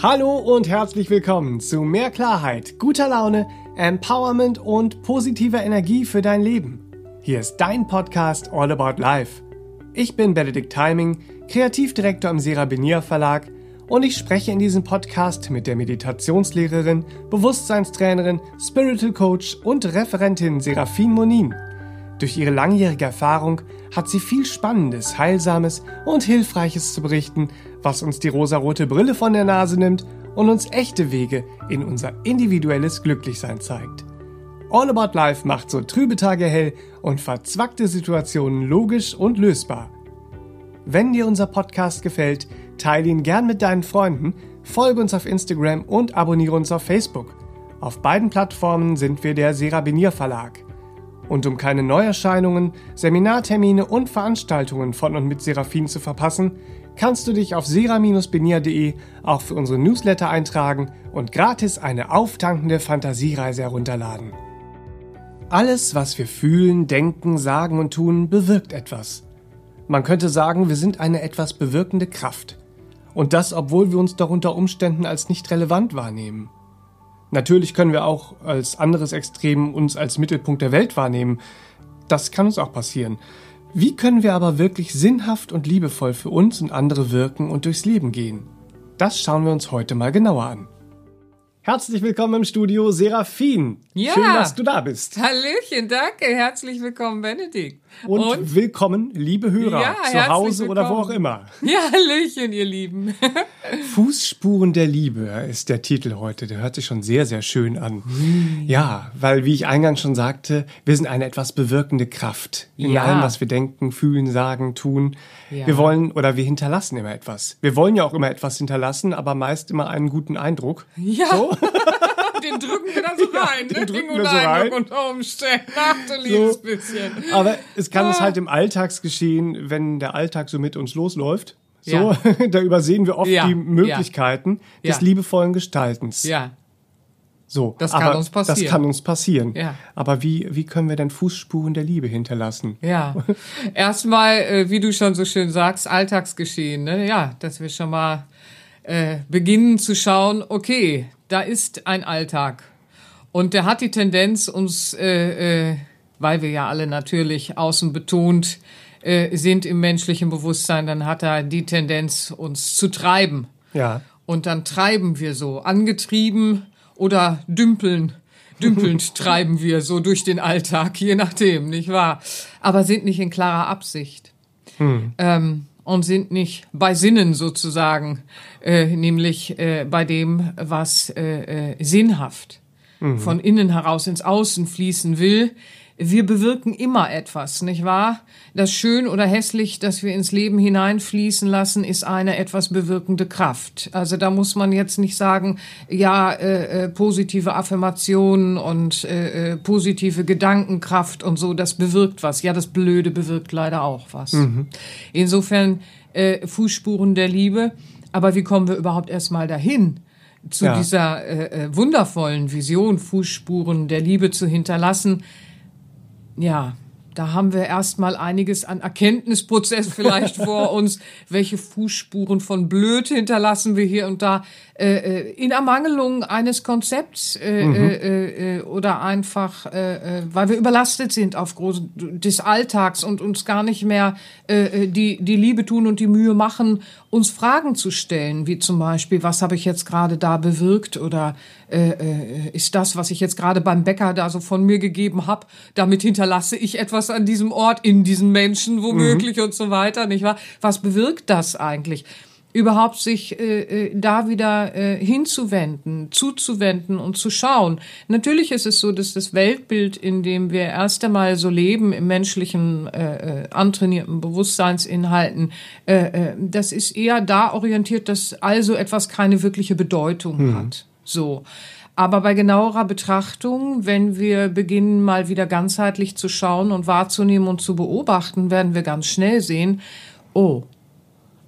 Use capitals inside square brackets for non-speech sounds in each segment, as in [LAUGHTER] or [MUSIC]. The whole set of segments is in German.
Hallo und herzlich willkommen zu mehr Klarheit, guter Laune, Empowerment und positiver Energie für dein Leben. Hier ist dein Podcast All About Life. Ich bin Benedikt Timing, Kreativdirektor im Serabinier Verlag und ich spreche in diesem Podcast mit der Meditationslehrerin, Bewusstseinstrainerin, Spiritual Coach und Referentin Serafin Monin. Durch ihre langjährige Erfahrung hat sie viel Spannendes, Heilsames und Hilfreiches zu berichten, was uns die rosarote Brille von der Nase nimmt und uns echte Wege in unser individuelles Glücklichsein zeigt. All About Life macht so trübe Tage hell und verzwackte Situationen logisch und lösbar. Wenn dir unser Podcast gefällt, teile ihn gern mit deinen Freunden, folge uns auf Instagram und abonniere uns auf Facebook. Auf beiden Plattformen sind wir der Serabinier Verlag. Und um keine Neuerscheinungen, Seminartermine und Veranstaltungen von und mit Seraphin zu verpassen, kannst du dich auf sera-benia.de auch für unsere Newsletter eintragen und gratis eine auftankende Fantasiereise herunterladen. Alles, was wir fühlen, denken, sagen und tun, bewirkt etwas. Man könnte sagen, wir sind eine etwas bewirkende Kraft. Und das, obwohl wir uns doch unter Umständen als nicht relevant wahrnehmen. Natürlich können wir auch als anderes Extrem uns als Mittelpunkt der Welt wahrnehmen. Das kann uns auch passieren. Wie können wir aber wirklich sinnhaft und liebevoll für uns und andere wirken und durchs Leben gehen? Das schauen wir uns heute mal genauer an. Herzlich willkommen im Studio, Serafin. Ja. Schön, dass du da bist. Hallöchen, danke. Herzlich willkommen, Benedikt. Und, und? willkommen, liebe Hörer, ja, zu Hause willkommen. oder wo auch immer. [LAUGHS] Ja, Hallöchen, ihr Lieben. [LAUGHS] Fußspuren der Liebe ist der Titel heute. Der hört sich schon sehr, sehr schön an. Ja, weil, wie ich eingangs schon sagte, wir sind eine etwas bewirkende Kraft in Ja. allem, was wir denken, fühlen, sagen, tun. Ja. Wir wollen oder wir hinterlassen immer etwas. Wir wollen ja auch immer etwas hinterlassen, aber meist immer einen guten Eindruck. Ja. So. [LAUGHS] Den drücken wir da so [LAUGHS] rein. den ne? drücken wir so rein. Unter Umständen. Ach, du liebes So. bisschen. Aber es kann es Ah. halt im Alltagsgeschehen, wenn der Alltag so mit uns losläuft. So, Ja. [LAUGHS] da übersehen wir oft Ja, die Möglichkeiten ja. des liebevollen Gestaltens. Ja. So, Das kann uns passieren. Das kann uns passieren. Ja. Aber wie, wie können wir denn Fußspuren der Liebe hinterlassen? Ja. [LAUGHS] Erstmal, äh, wie du schon so schön sagst, Alltagsgeschehen. Ne? Ja, dass wir schon mal äh, beginnen zu schauen, okay, da ist ein Alltag. Und der hat die Tendenz, uns, äh, äh, weil wir ja alle natürlich außen betont äh, sind im menschlichen Bewusstsein, dann hat er die Tendenz, uns zu treiben. Ja. Und dann treiben wir so, angetrieben oder dümpeln. Dümpelnd [LAUGHS] treiben wir so durch den Alltag, je nachdem, nicht wahr? Aber sind nicht in klarer Absicht. Ähm, und sind nicht bei Sinnen sozusagen, äh, nämlich äh, bei dem, was äh, äh, sinnhaft von innen heraus ins Außen fließen will. Wir bewirken immer etwas, nicht wahr? Das schön oder hässlich, das wir ins Leben hineinfließen lassen, ist eine etwas bewirkende Kraft. Also da muss man jetzt nicht sagen, ja, äh, äh, positive Affirmationen und äh, äh, positive Gedankenkraft und so, das bewirkt was. Ja, das Blöde bewirkt leider auch was. Insofern äh, Fußspuren der Liebe. Aber wie kommen wir überhaupt erstmal dahin? zu Ja. dieser äh, äh, wundervollen Vision, Fußspuren der Liebe zu hinterlassen, ja, da haben wir erstmal einiges an Erkenntnisprozess [LAUGHS] vielleicht vor uns. Welche Fußspuren von Blöd hinterlassen wir hier und da äh, äh, in Ermangelung eines Konzepts äh, äh, äh, oder einfach, äh, äh, weil wir überlastet sind aufgrund des Alltags und uns gar nicht mehr äh, äh, die, die Liebe tun und die Mühe machen, uns Fragen zu stellen, wie zum Beispiel, was habe ich jetzt gerade da bewirkt oder äh, äh, ist das, was ich jetzt gerade beim Bäcker da so von mir gegeben habe, damit hinterlasse ich etwas an diesem Ort, in diesen Menschen womöglich und so weiter, nicht wahr? Was bewirkt das eigentlich? Überhaupt sich äh, äh, da wieder äh, hinzuwenden, zuzuwenden und zu schauen. Natürlich ist es so, dass das Weltbild, in dem wir erst einmal so leben, im menschlichen, äh, äh, antrainierten Bewusstseinsinhalten, äh, äh, das ist eher da orientiert, dass also etwas keine wirkliche Bedeutung hat. So. Aber bei genauerer Betrachtung, wenn wir beginnen, mal wieder ganzheitlich zu schauen und wahrzunehmen und zu beobachten, werden wir ganz schnell sehen, oh,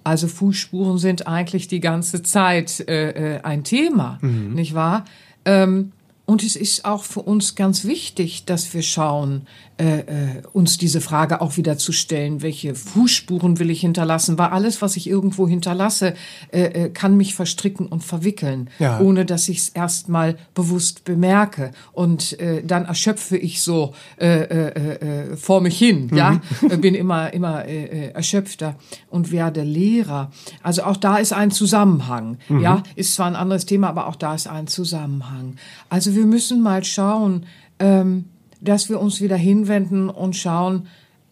also Fußspuren sind eigentlich die ganze Zeit äh, äh, ein Thema, nicht wahr? Ähm, Und es ist auch für uns ganz wichtig, dass wir schauen, äh, äh, uns diese Frage auch wieder zu stellen, welche Fußspuren will ich hinterlassen? Weil alles, was ich irgendwo hinterlasse, äh, äh, kann mich verstricken und verwickeln, ja. ohne dass ich es erstmal bewusst bemerke. Und äh, dann erschöpfe ich so äh, äh, äh, vor mich hin, mhm. ja, bin immer immer äh, äh, erschöpfter und werde leerer. Also auch da ist ein Zusammenhang, mhm. ja, ist zwar ein anderes Thema, aber auch da ist ein Zusammenhang. Also wir müssen mal schauen. Ähm, dass wir uns wieder hinwenden und schauen,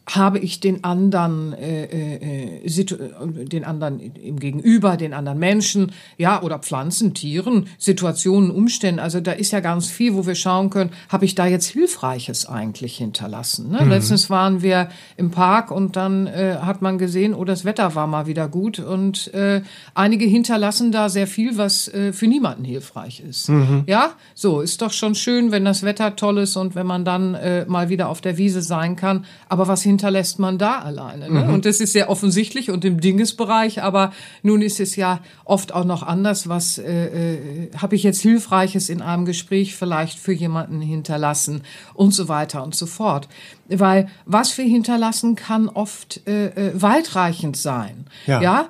habe ich den anderen, äh, äh, äh, den anderen im Gegenüber, den anderen Menschen, ja, oder Pflanzen, Tieren, Situationen, Umständen. Also da ist ja ganz viel, wo wir schauen können, habe ich da jetzt Hilfreiches eigentlich hinterlassen. Ne? Mhm. Letztens waren wir im Park und dann äh, hat man gesehen, oh, das Wetter war mal wieder gut und äh, einige hinterlassen da sehr viel, was äh, für niemanden hilfreich ist. Mhm. Ja, so ist doch schon schön, wenn das Wetter toll ist und wenn man dann äh, mal wieder auf der Wiese sein kann. Aber was hinterlässt man da alleine? Ne? Mhm. Und das ist sehr offensichtlich und im Dingesbereich, aber nun ist es ja oft auch noch anders. Was äh, äh, habe ich jetzt Hilfreiches in einem Gespräch vielleicht für jemanden hinterlassen und so weiter und so fort. Weil was wir hinterlassen, kann oft äh, äh, weitreichend sein. Ja. ja?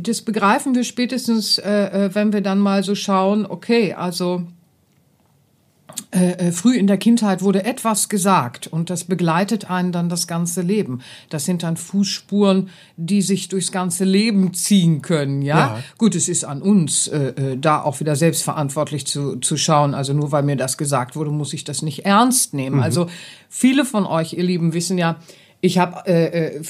Das begreifen wir spätestens, äh, äh, wenn wir dann mal so schauen, okay, also äh, äh, früh in der Kindheit wurde etwas gesagt und das begleitet einen dann das ganze Leben. Das sind dann Fußspuren, die sich durchs ganze Leben ziehen können, ja. ja. Gut, es ist an uns, äh, äh, da auch wieder selbstverantwortlich zu, zu schauen. Also nur weil mir das gesagt wurde, muss ich das nicht ernst nehmen. Mhm. Also viele von euch, ihr Lieben, wissen ja, ich habe äh,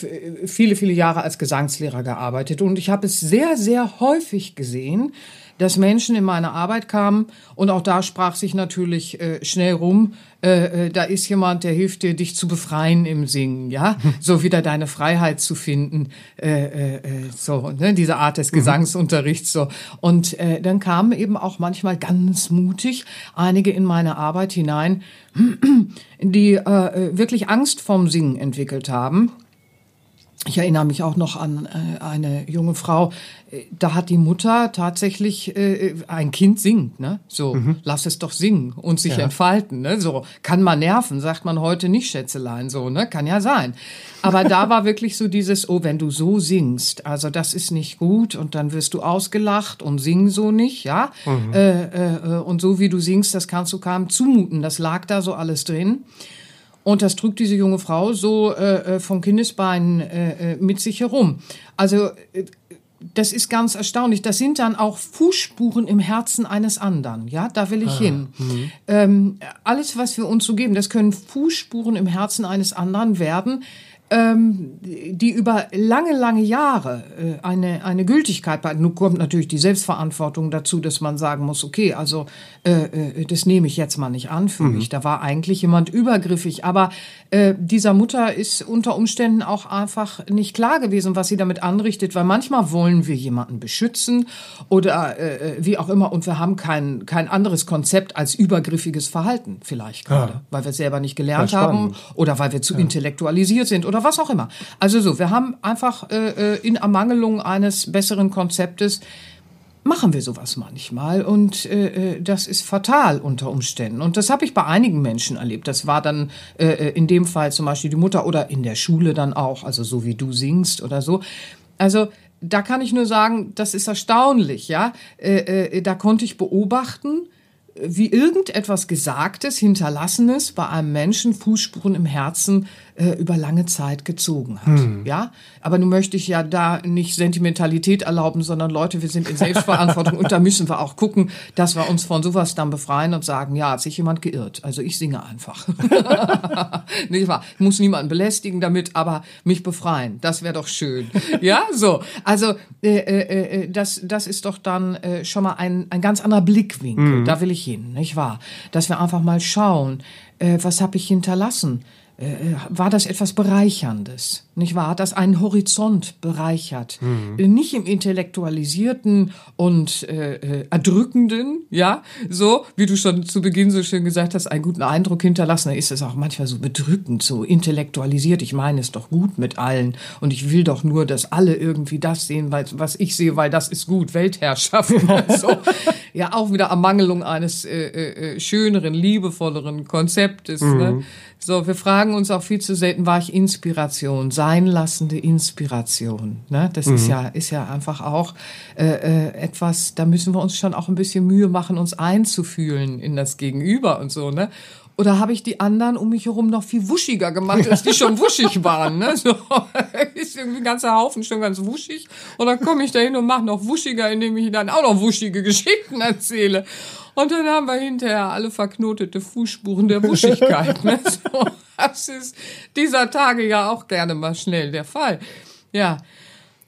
viele, viele Jahre als Gesangslehrer gearbeitet und ich habe es sehr, sehr häufig gesehen, dass Menschen in meine Arbeit kamen und auch da sprach sich natürlich äh, schnell rum, äh, äh, da ist jemand, der hilft dir, dich zu befreien im Singen, ja, [LAUGHS] so wieder deine Freiheit zu finden, äh, äh, äh, so, ne, diese Art des mhm. Gesangsunterrichts, so. Und äh, dann kamen eben auch manchmal ganz mutig einige in meine Arbeit hinein, [CLEARS THROAT] die äh, wirklich Angst vorm Singen entwickelt haben ich erinnere mich auch noch an äh, eine junge Frau, äh, da hat die Mutter tatsächlich äh, ein Kind singt, ne? So, mhm. lass es doch singen und sich ja. entfalten, ne? So, kann man nerven, sagt man heute nicht, Schätzelein, so, ne? Kann ja sein. Aber da war wirklich so dieses, oh, wenn du so singst, also das ist nicht gut und dann wirst du ausgelacht und sing so nicht, ja? Mhm. Äh, äh, und so wie du singst, das kannst du keinem zumuten. Das lag da so alles drin. Und das trug diese junge Frau so äh, äh vom Kindesbein äh, äh, mit sich herum. Also äh, das ist ganz erstaunlich. Das sind dann auch Fußspuren im Herzen eines anderen. Ja, da will ich ah, hin. Mhm. Ähm, alles, was wir uns so geben, das können Fußspuren im Herzen eines anderen werden, ähm, die über lange, lange Jahre äh, eine, eine Gültigkeit behalten. Nun kommt natürlich die Selbstverantwortung dazu, dass man sagen muss, okay, also äh, äh, das nehme ich jetzt mal nicht an für mhm. mich. Da war eigentlich jemand übergriffig. Aber äh, dieser Mutter ist unter Umständen auch einfach nicht klar gewesen, was sie damit anrichtet, weil manchmal wollen wir jemanden beschützen oder äh, äh wie auch immer und wir haben kein, kein anderes Konzept als übergriffiges Verhalten vielleicht gerade, ja. weil wir es selber nicht gelernt haben oder weil wir zu ja. intellektualisiert sind oder oder was auch immer. Also so, wir haben einfach äh, äh, in Ermangelung eines besseren Konzeptes machen wir sowas manchmal und äh, äh, das ist fatal unter Umständen. Und das habe ich bei einigen Menschen erlebt. Das war dann äh, äh, in dem Fall zum Beispiel die Mutter oder in der Schule dann auch, also so wie du singst oder so. Also da kann ich nur sagen, das ist erstaunlich, ja. Äh, da konnte ich beobachten, wie irgendetwas Gesagtes, Hinterlassenes bei einem Menschen Fußspuren im Herzen äh, über lange Zeit gezogen hat. Hm. Ja, aber nun möchte ich ja da nicht Sentimentalität erlauben, sondern Leute, wir sind in Selbstverantwortung und da müssen wir auch gucken, dass wir uns von sowas dann befreien und sagen, ja, hat sich jemand geirrt. Also ich singe einfach. [LAUGHS] nicht wahr? Ich muss niemanden belästigen damit, aber mich befreien. Das wäre doch schön. Ja, so. Also äh, äh, äh, das, das ist doch dann äh, schon mal ein, ein ganz anderer Blickwinkel. Mhm. Da will ich hin, nicht wahr? Dass wir einfach mal schauen, äh, was habe ich hinterlassen? Äh, war das etwas Bereicherndes. Nicht wahr, das einen Horizont bereichert. Mhm. Nicht im intellektualisierten und äh, äh, erdrückenden, ja, so, wie du schon zu Beginn so schön gesagt hast, einen guten Eindruck hinterlassen. Da ist es auch manchmal so bedrückend, so intellektualisiert. Ich meine es doch gut mit allen und ich will doch nur, dass alle irgendwie das sehen, was ich sehe, weil das ist gut, Weltherrschaft. [LAUGHS] so. Ja, auch wieder Ermangelung eines äh, äh, äh, schöneren, liebevolleren Konzeptes. Ne? Mhm. Ne? So, wir fragen uns auch viel zu selten, war ich Inspiration? sein lassende Inspiration. Ne? Das mhm. ist ja ist ja einfach auch äh, äh, etwas. Da müssen wir uns schon auch ein bisschen Mühe machen, uns einzufühlen in das Gegenüber und so. Ne? Oder habe ich die anderen um mich herum noch viel wuschiger gemacht, als die schon wuschig [LAUGHS] waren? Ne? So, [LAUGHS] ist irgendwie ein ganzer Haufen schon ganz wuschig. Und dann komme ich da hin und mache noch wuschiger, indem ich dann auch noch wuschige Geschichten erzähle. Und dann haben wir hinterher alle verknotete Fußspuren der Wuschigkeit. Ne? [LAUGHS] So, das ist dieser Tage ja auch gerne mal schnell der Fall. Ja.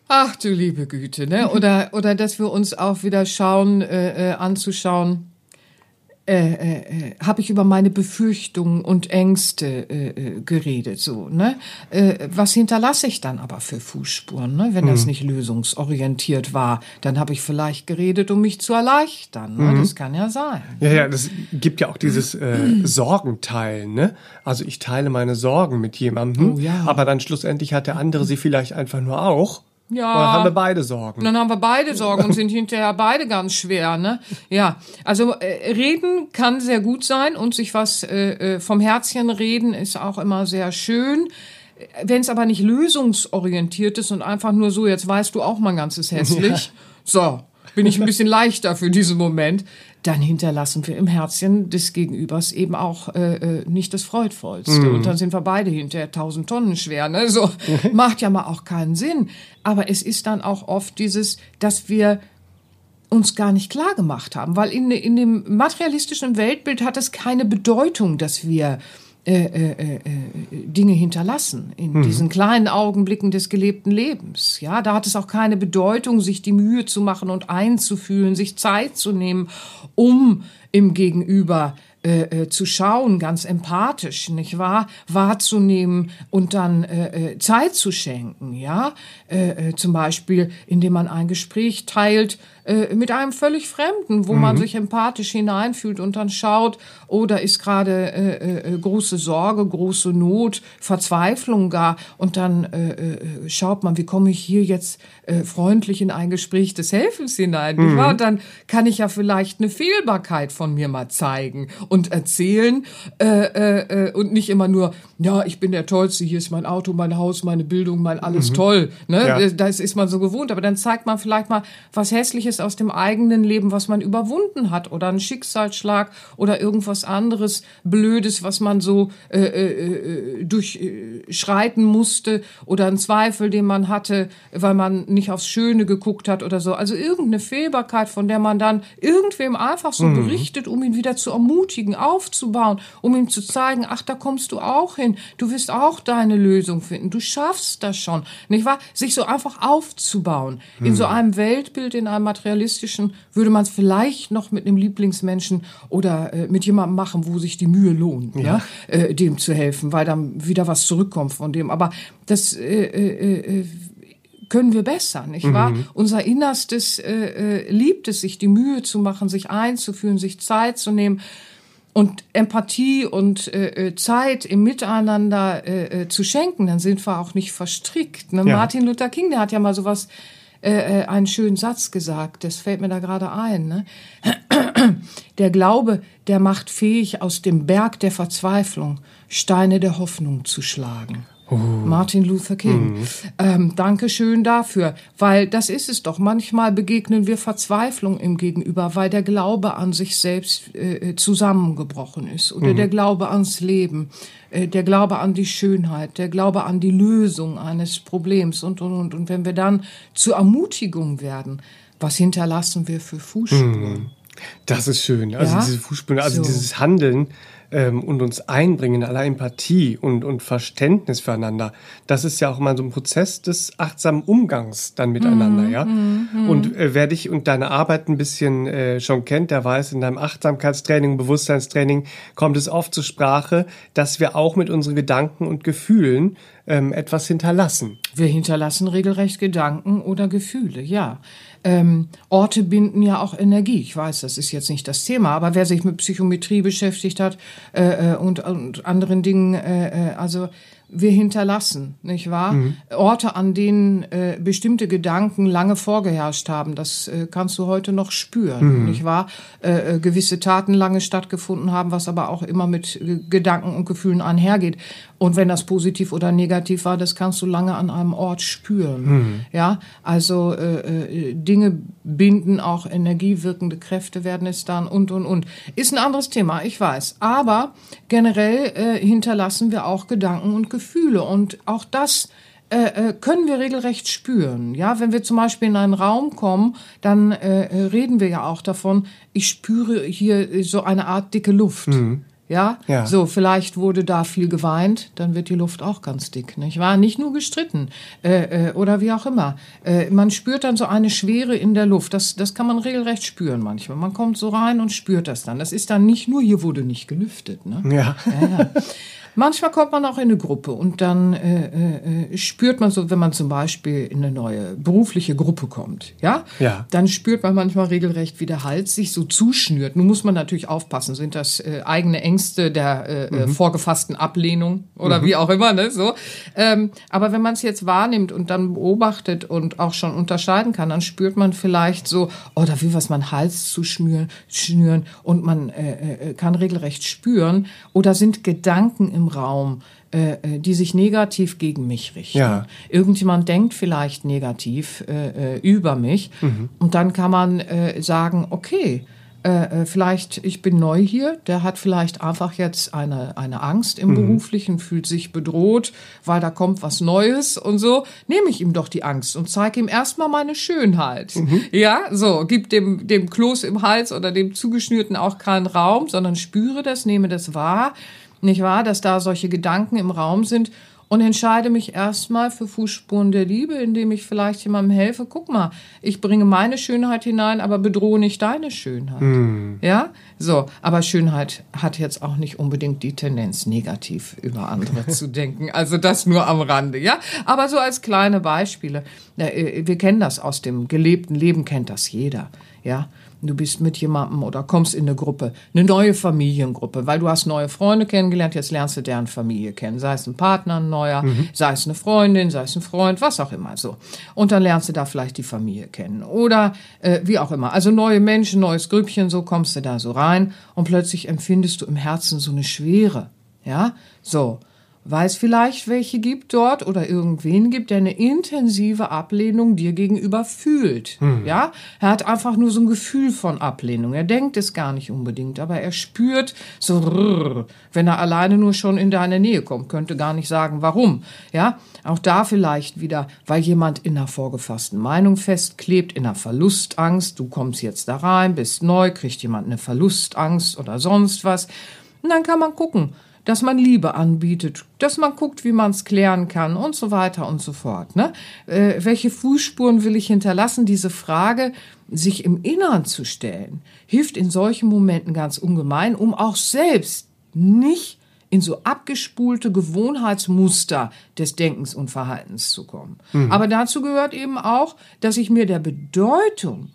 Ach du liebe Güte, ne? Oder, oder dass wir uns auch wieder schauen, äh, äh anzuschauen, äh, äh, äh, habe ich über meine Befürchtungen und Ängste äh, äh, geredet. So, ne? Äh, was hinterlasse ich dann aber für Fußspuren, ne? wenn mhm. das nicht lösungsorientiert war? Dann habe ich vielleicht geredet, um mich zu erleichtern. Ne? Mhm. Das kann ja sein. Ja, ja, das gibt ja auch dieses Sorgenteilen. Ne? Also ich teile meine Sorgen mit jemandem, oh, ja. aber dann schlussendlich hat der andere sie vielleicht einfach nur auch. Ja. Dann haben wir beide Sorgen. Dann haben wir beide Sorgen und sind hinterher beide ganz schwer, ne? Ja. Also äh, reden kann sehr gut sein und sich was äh, äh vom Herzchen reden ist auch immer sehr schön. Wenn es aber nicht lösungsorientiert ist und einfach nur so, jetzt weißt du auch mein ganzes hässlich. Ja. [LAUGHS] So, bin ich ein bisschen leichter für diesen Moment dann hinterlassen wir im Herzchen des Gegenübers eben auch äh, äh nicht das Freudvollste. Mm. Und dann sind wir beide hinterher tausend Tonnen schwer. Ne? So [LAUGHS] macht ja mal auch keinen Sinn. Aber es ist dann auch oft dieses, dass wir uns gar nicht klar gemacht haben, weil in, in dem materialistischen Weltbild hat es keine Bedeutung, dass wir äh, äh, äh, äh, Dinge hinterlassen in mhm. diesen kleinen Augenblicken des gelebten Lebens. Ja, da hat es auch keine Bedeutung, sich die Mühe zu machen und einzufühlen, sich Zeit zu nehmen, um im Gegenüber äh, äh, zu schauen, ganz empathisch, nicht wahr, wahrzunehmen und dann äh, äh Zeit zu schenken, ja, äh, zum Beispiel, indem man ein Gespräch teilt äh, mit einem völlig Fremden, wo mhm. man sich empathisch hineinfühlt und dann schaut, oh, da ist gerade äh, äh, große Sorge, große Not, Verzweiflung gar und dann äh, äh, schaut man, wie komme ich hier jetzt äh, freundlich in ein Gespräch des Helfens hinein, mhm. Und dann kann ich ja vielleicht eine Fehlbarkeit von mir mal zeigen und erzählen äh, äh, und nicht immer nur, ja, ich bin der Tollste, hier ist mein Auto, mein Haus, meine Bildung, mein alles mhm. toll. Ne? Ja. Das ist man so gewohnt. Aber dann zeigt man vielleicht mal was Hässliches aus dem eigenen Leben, was man überwunden hat oder einen Schicksalsschlag oder irgendwas anderes Blödes, was man so äh, äh, äh durchschreiten musste oder einen Zweifel, den man hatte, weil man nicht aufs Schöne geguckt hat oder so. Also irgendeine Fehlbarkeit, von der man dann irgendwem einfach so mhm. berichtet, um ihn wieder zu ermutigen, aufzubauen, um ihm zu zeigen, ach, da kommst du auch hin, du wirst auch deine Lösung finden, du schaffst das schon, nicht wahr? Sich so einfach aufzubauen mhm. in so mhm. einem Weltbild, in einem materialistischen, würde man es vielleicht noch mit einem Lieblingsmenschen oder äh, mit jemandem machen, wo sich die Mühe lohnt, ja. ja? Äh, dem zu helfen, weil dann wieder was zurückkommt von dem. Aber das äh, äh, äh können wir besser, nicht mhm. wahr? Unser Innerstes äh, äh, liebt es, sich die Mühe zu machen, sich einzufühlen, sich Zeit zu nehmen und Empathie und äh, äh Zeit im Miteinander äh, zu schenken, dann sind wir auch nicht verstrickt. Ne? Ja. Martin Luther King, der hat ja mal sowas, äh, äh, einen schönen Satz gesagt, das fällt mir da gerade ein. Ne? [CLEARS THROAT] Der Glaube, der macht fähig, aus dem Berg der Verzweiflung Steine der Hoffnung zu schlagen. Oh. Martin Luther King. Mhm. Ähm, Dankeschön dafür, weil das ist es doch. Manchmal begegnen wir Verzweiflung im Gegenüber, weil der Glaube an sich selbst äh, zusammengebrochen ist oder mhm. der Glaube ans Leben, äh, der Glaube an die Schönheit, der Glaube an die Lösung eines Problems und und und. Und wenn wir dann zur Ermutigung werden, was hinterlassen wir für Fußspuren? Mhm. Das ist schön. Also ja? diese Fußspuren, also so. dieses Handeln ähm, und uns einbringen, aller Empathie und, und Verständnis füreinander, das ist ja auch mal so ein Prozess des achtsamen Umgangs dann miteinander, mhm, ja. Mhm. Und äh, wer dich und deine Arbeit ein bisschen äh, schon kennt, der weiß, in deinem Achtsamkeitstraining, Bewusstseinstraining kommt es oft zur Sprache, dass wir auch mit unseren Gedanken und Gefühlen ähm, etwas hinterlassen. Wir hinterlassen regelrecht Gedanken oder Gefühle, ja. Ähm, Orte binden ja auch Energie. Ich weiß, das ist jetzt nicht das Thema, aber wer sich mit Psychometrie beschäftigt hat äh, äh und, und anderen Dingen, äh, äh also wir hinterlassen, nicht wahr? Mhm. Orte, an denen äh, bestimmte Gedanken lange vorgeherrscht haben, das äh, kannst du heute noch spüren, mhm. nicht wahr? Äh, äh gewisse Taten lange stattgefunden haben, was aber auch immer mit Gedanken und Gefühlen einhergeht. Und wenn das positiv oder negativ war, das kannst du lange an einem Ort spüren. Mhm. Ja, also äh, äh, Dinge binden auch energiewirkende Kräfte werden es dann und und und. Ist ein anderes Thema, ich weiß. Aber generell äh, hinterlassen wir auch Gedanken und Gefühle und auch das äh, äh, können wir regelrecht spüren. Ja, wenn wir zum Beispiel in einen Raum kommen, dann äh, reden wir ja auch davon. Ich spüre hier so eine Art dicke Luft. Mhm. Ja? ja, so vielleicht wurde da viel geweint, dann wird die Luft auch ganz dick. Nicht wahr? Nicht nur gestritten äh, äh, oder wie auch immer. Äh, man spürt dann so eine Schwere in der Luft. Das, das kann man regelrecht spüren manchmal. Man kommt so rein und spürt das dann. Das ist dann nicht nur hier wurde nicht gelüftet. Ne? Ja. ja, ja. [LAUGHS] Manchmal kommt man auch in eine Gruppe und dann äh, äh, spürt man so, wenn man zum Beispiel in eine neue berufliche Gruppe kommt, ja, ja. dann spürt man manchmal regelrecht, wie der Hals sich so zuschnürt. Nun muss man natürlich aufpassen, sind das äh, eigene Ängste der äh, äh, mhm. vorgefassten Ablehnung oder mhm. wie auch immer, ne, so. Ähm, aber wenn man es jetzt wahrnimmt und dann beobachtet und auch schon unterscheiden kann, dann spürt man vielleicht so, oh, da will was mein Hals zuschnüren, schnüren und man äh, äh, kann regelrecht spüren oder sind Gedanken im Raum, äh, äh, die sich negativ gegen mich richten. Ja. Irgendjemand denkt vielleicht negativ äh, äh, über mich mhm. und dann kann man äh, sagen, okay, äh, vielleicht, ich bin neu hier, der hat vielleicht einfach jetzt eine, eine Angst im mhm. Beruflichen, fühlt sich bedroht, weil da kommt was Neues und so, nehme ich ihm doch die Angst und zeige ihm erstmal meine Schönheit. Mhm. Ja, so, gib dem, dem Kloß im Hals oder dem Zugeschnürten auch keinen Raum, sondern spüre das, nehme das wahr nicht wahr, dass da solche Gedanken im Raum sind und entscheide mich erstmal für Fußspuren der Liebe, indem ich vielleicht jemandem helfe. Guck mal, ich bringe meine Schönheit hinein, aber bedrohe nicht deine Schönheit. Mm. Ja, so. Aber Schönheit hat jetzt auch nicht unbedingt die Tendenz, negativ über andere [LAUGHS] zu denken. Also das nur am Rande, ja. Aber so als kleine Beispiele. Äh, wir kennen das aus dem gelebten Leben, kennt das jeder, ja. Du bist mit jemandem oder kommst in eine Gruppe, eine neue Familiengruppe, weil du hast neue Freunde kennengelernt, jetzt lernst du deren Familie kennen. Sei es ein Partner, ein neuer, mhm. sei es eine Freundin, sei es ein Freund, was auch immer so. Und dann lernst du da vielleicht die Familie kennen. Oder äh, wie auch immer. Also neue Menschen, neues Grüppchen, so kommst du da so rein und plötzlich empfindest du im Herzen so eine Schwere. Ja, so weil es vielleicht welche gibt dort oder irgendwen gibt, der eine intensive Ablehnung dir gegenüber fühlt. Hm. Ja, er hat einfach nur so ein Gefühl von Ablehnung. Er denkt es gar nicht unbedingt, aber er spürt so, wenn er alleine nur schon in deine Nähe kommt, könnte gar nicht sagen, warum. Ja, auch da vielleicht wieder, weil jemand in einer vorgefassten Meinung festklebt, in einer Verlustangst. Du kommst jetzt da rein, bist neu, kriegt jemand eine Verlustangst oder sonst was. Und dann kann man gucken, dass man Liebe anbietet, dass man guckt, wie man es klären kann und so weiter und so fort. Ne? Äh, welche Fußspuren will ich hinterlassen? Diese Frage, sich im Innern zu stellen, hilft in solchen Momenten ganz ungemein, um auch selbst nicht in so abgespulte Gewohnheitsmuster des Denkens und Verhaltens zu kommen. Mhm. Aber dazu gehört eben auch, dass ich mir der Bedeutung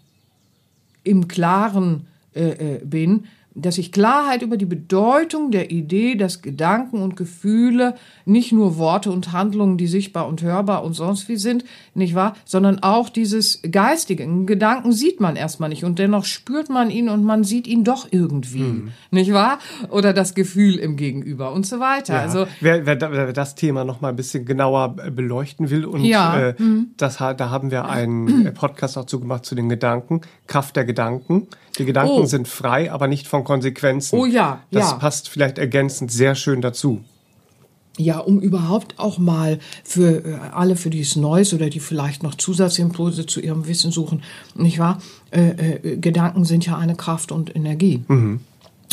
im Klaren äh, äh bin, dass ich Klarheit über die Bedeutung der Idee, dass Gedanken und Gefühle nicht nur Worte und Handlungen, die sichtbar und hörbar und sonst wie sind, nicht wahr, sondern auch dieses Geistige. Einen Gedanken sieht man erstmal nicht und dennoch spürt man ihn und man sieht ihn doch irgendwie, hm. nicht wahr? Oder das Gefühl im Gegenüber und so weiter. Ja. Also wer, wer, wer das Thema noch mal ein bisschen genauer beleuchten will und ja. äh, hm. das, da haben wir einen Podcast dazu gemacht zu den Gedanken, Kraft der Gedanken. Die Gedanken oh. sind frei, aber nicht von Konsequenzen. Oh ja, das ja. passt vielleicht ergänzend sehr schön dazu. Ja, um überhaupt auch mal für äh, alle, für die es Neues oder die vielleicht noch Zusatzimpulse zu ihrem Wissen suchen, nicht wahr? Äh, äh, Gedanken sind ja eine Kraft und Energie. Mhm.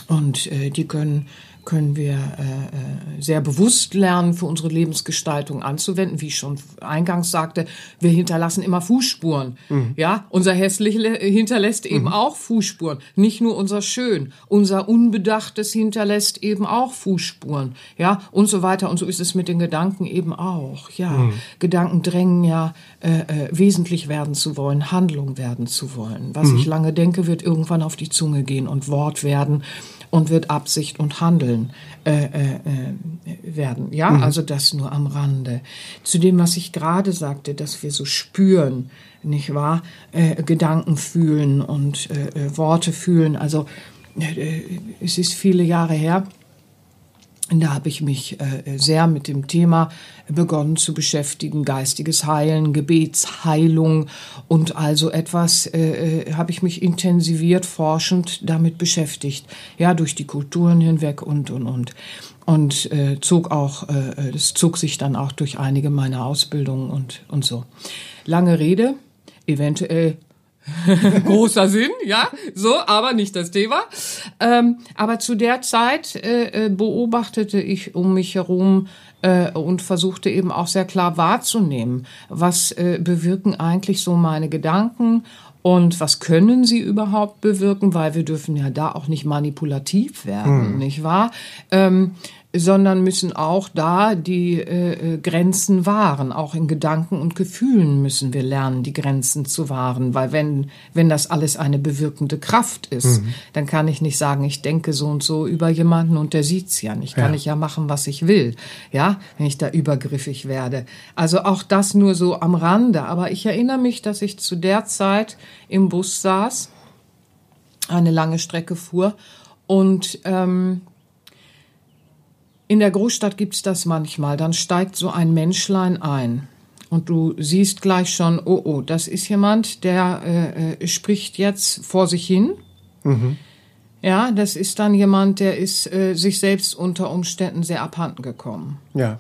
Und äh, die können können wir äh, äh, sehr bewusst lernen, für unsere Lebensgestaltung anzuwenden. Wie ich schon eingangs sagte, wir hinterlassen immer Fußspuren. Mhm. Ja, unser hässlich hinterlässt eben mhm. auch Fußspuren. Nicht nur unser Schön, unser Unbedachtes hinterlässt eben auch Fußspuren. Ja, und so weiter. Und so ist es mit den Gedanken eben auch. Ja, mhm. Gedanken drängen ja, äh, äh, wesentlich werden zu wollen, Handlung werden zu wollen. Was mhm. ich lange denke, wird irgendwann auf die Zunge gehen und Wort werden und wird Absicht und Handeln äh, äh, äh, werden. Ja, mhm. also das nur am Rande. Zu dem, was ich gerade sagte, dass wir so spüren, nicht wahr? Äh, Gedanken fühlen und äh, äh Worte fühlen. Also es ist viele Jahre her. Da habe ich mich äh, sehr mit dem Thema begonnen zu beschäftigen, geistiges Heilen, Gebetsheilung und also etwas äh, äh, habe ich mich intensiviert forschend damit beschäftigt, ja durch die Kulturen hinweg und und und. Und äh, zog auch, äh, das zog sich dann auch durch einige meiner Ausbildungen und und so. Lange Rede, eventuell [LAUGHS] Großer Sinn, ja, so, aber nicht das Thema. Ähm, aber zu der Zeit äh, äh, beobachtete ich um mich herum äh, und versuchte eben auch sehr klar wahrzunehmen, was äh, bewirken eigentlich so meine Gedanken und was können sie überhaupt bewirken, weil wir dürfen ja da auch nicht manipulativ werden, hm. nicht wahr? Ähm, sondern müssen auch da die äh, äh, Grenzen wahren. Auch in Gedanken und Gefühlen müssen wir lernen, die Grenzen zu wahren. Weil wenn, wenn das alles eine bewirkende Kraft ist, mhm. dann kann ich nicht sagen, ich denke so und so über jemanden und der sieht's ja nicht. Kann ja. ich ja machen, was ich will. Ja, wenn ich da übergriffig werde. Also auch das nur so am Rande. Aber ich erinnere mich, dass ich zu der Zeit im Bus saß, eine lange Strecke fuhr und ähm, in der Großstadt gibt's das manchmal. Dann steigt so ein Menschlein ein. Und du siehst gleich schon, oh, oh, das ist jemand, der äh, äh, spricht jetzt vor sich hin. Mhm. Ja, das ist dann jemand, der ist äh, sich selbst unter Umständen sehr abhanden gekommen. Ja.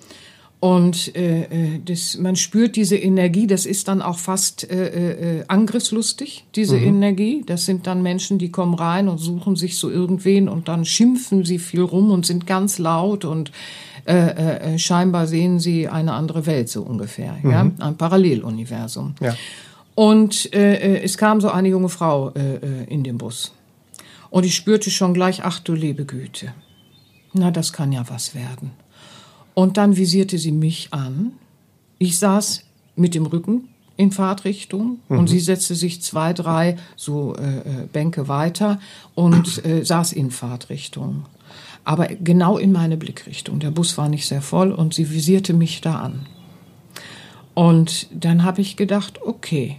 Und äh, äh, das, man spürt diese Energie, das ist dann auch fast äh, äh, angriffslustig, diese mhm. Energie. Das sind dann Menschen, die kommen rein und suchen sich so irgendwen und dann schimpfen sie viel rum und sind ganz laut und äh, äh, scheinbar sehen sie eine andere Welt so ungefähr, mhm. ja, ein Paralleluniversum. Ja. Und äh, äh, es kam so eine junge Frau äh, äh, in den Bus und ich spürte schon gleich, ach du liebe Güte, na das kann ja was werden. Und dann visierte sie mich an. Ich saß mit dem Rücken in Fahrtrichtung mhm. und sie setzte sich zwei, drei so äh, äh, Bänke weiter und äh, saß in Fahrtrichtung. Aber genau in meine Blickrichtung. Der Bus war nicht sehr voll und sie visierte mich da an. Und dann habe ich gedacht, okay,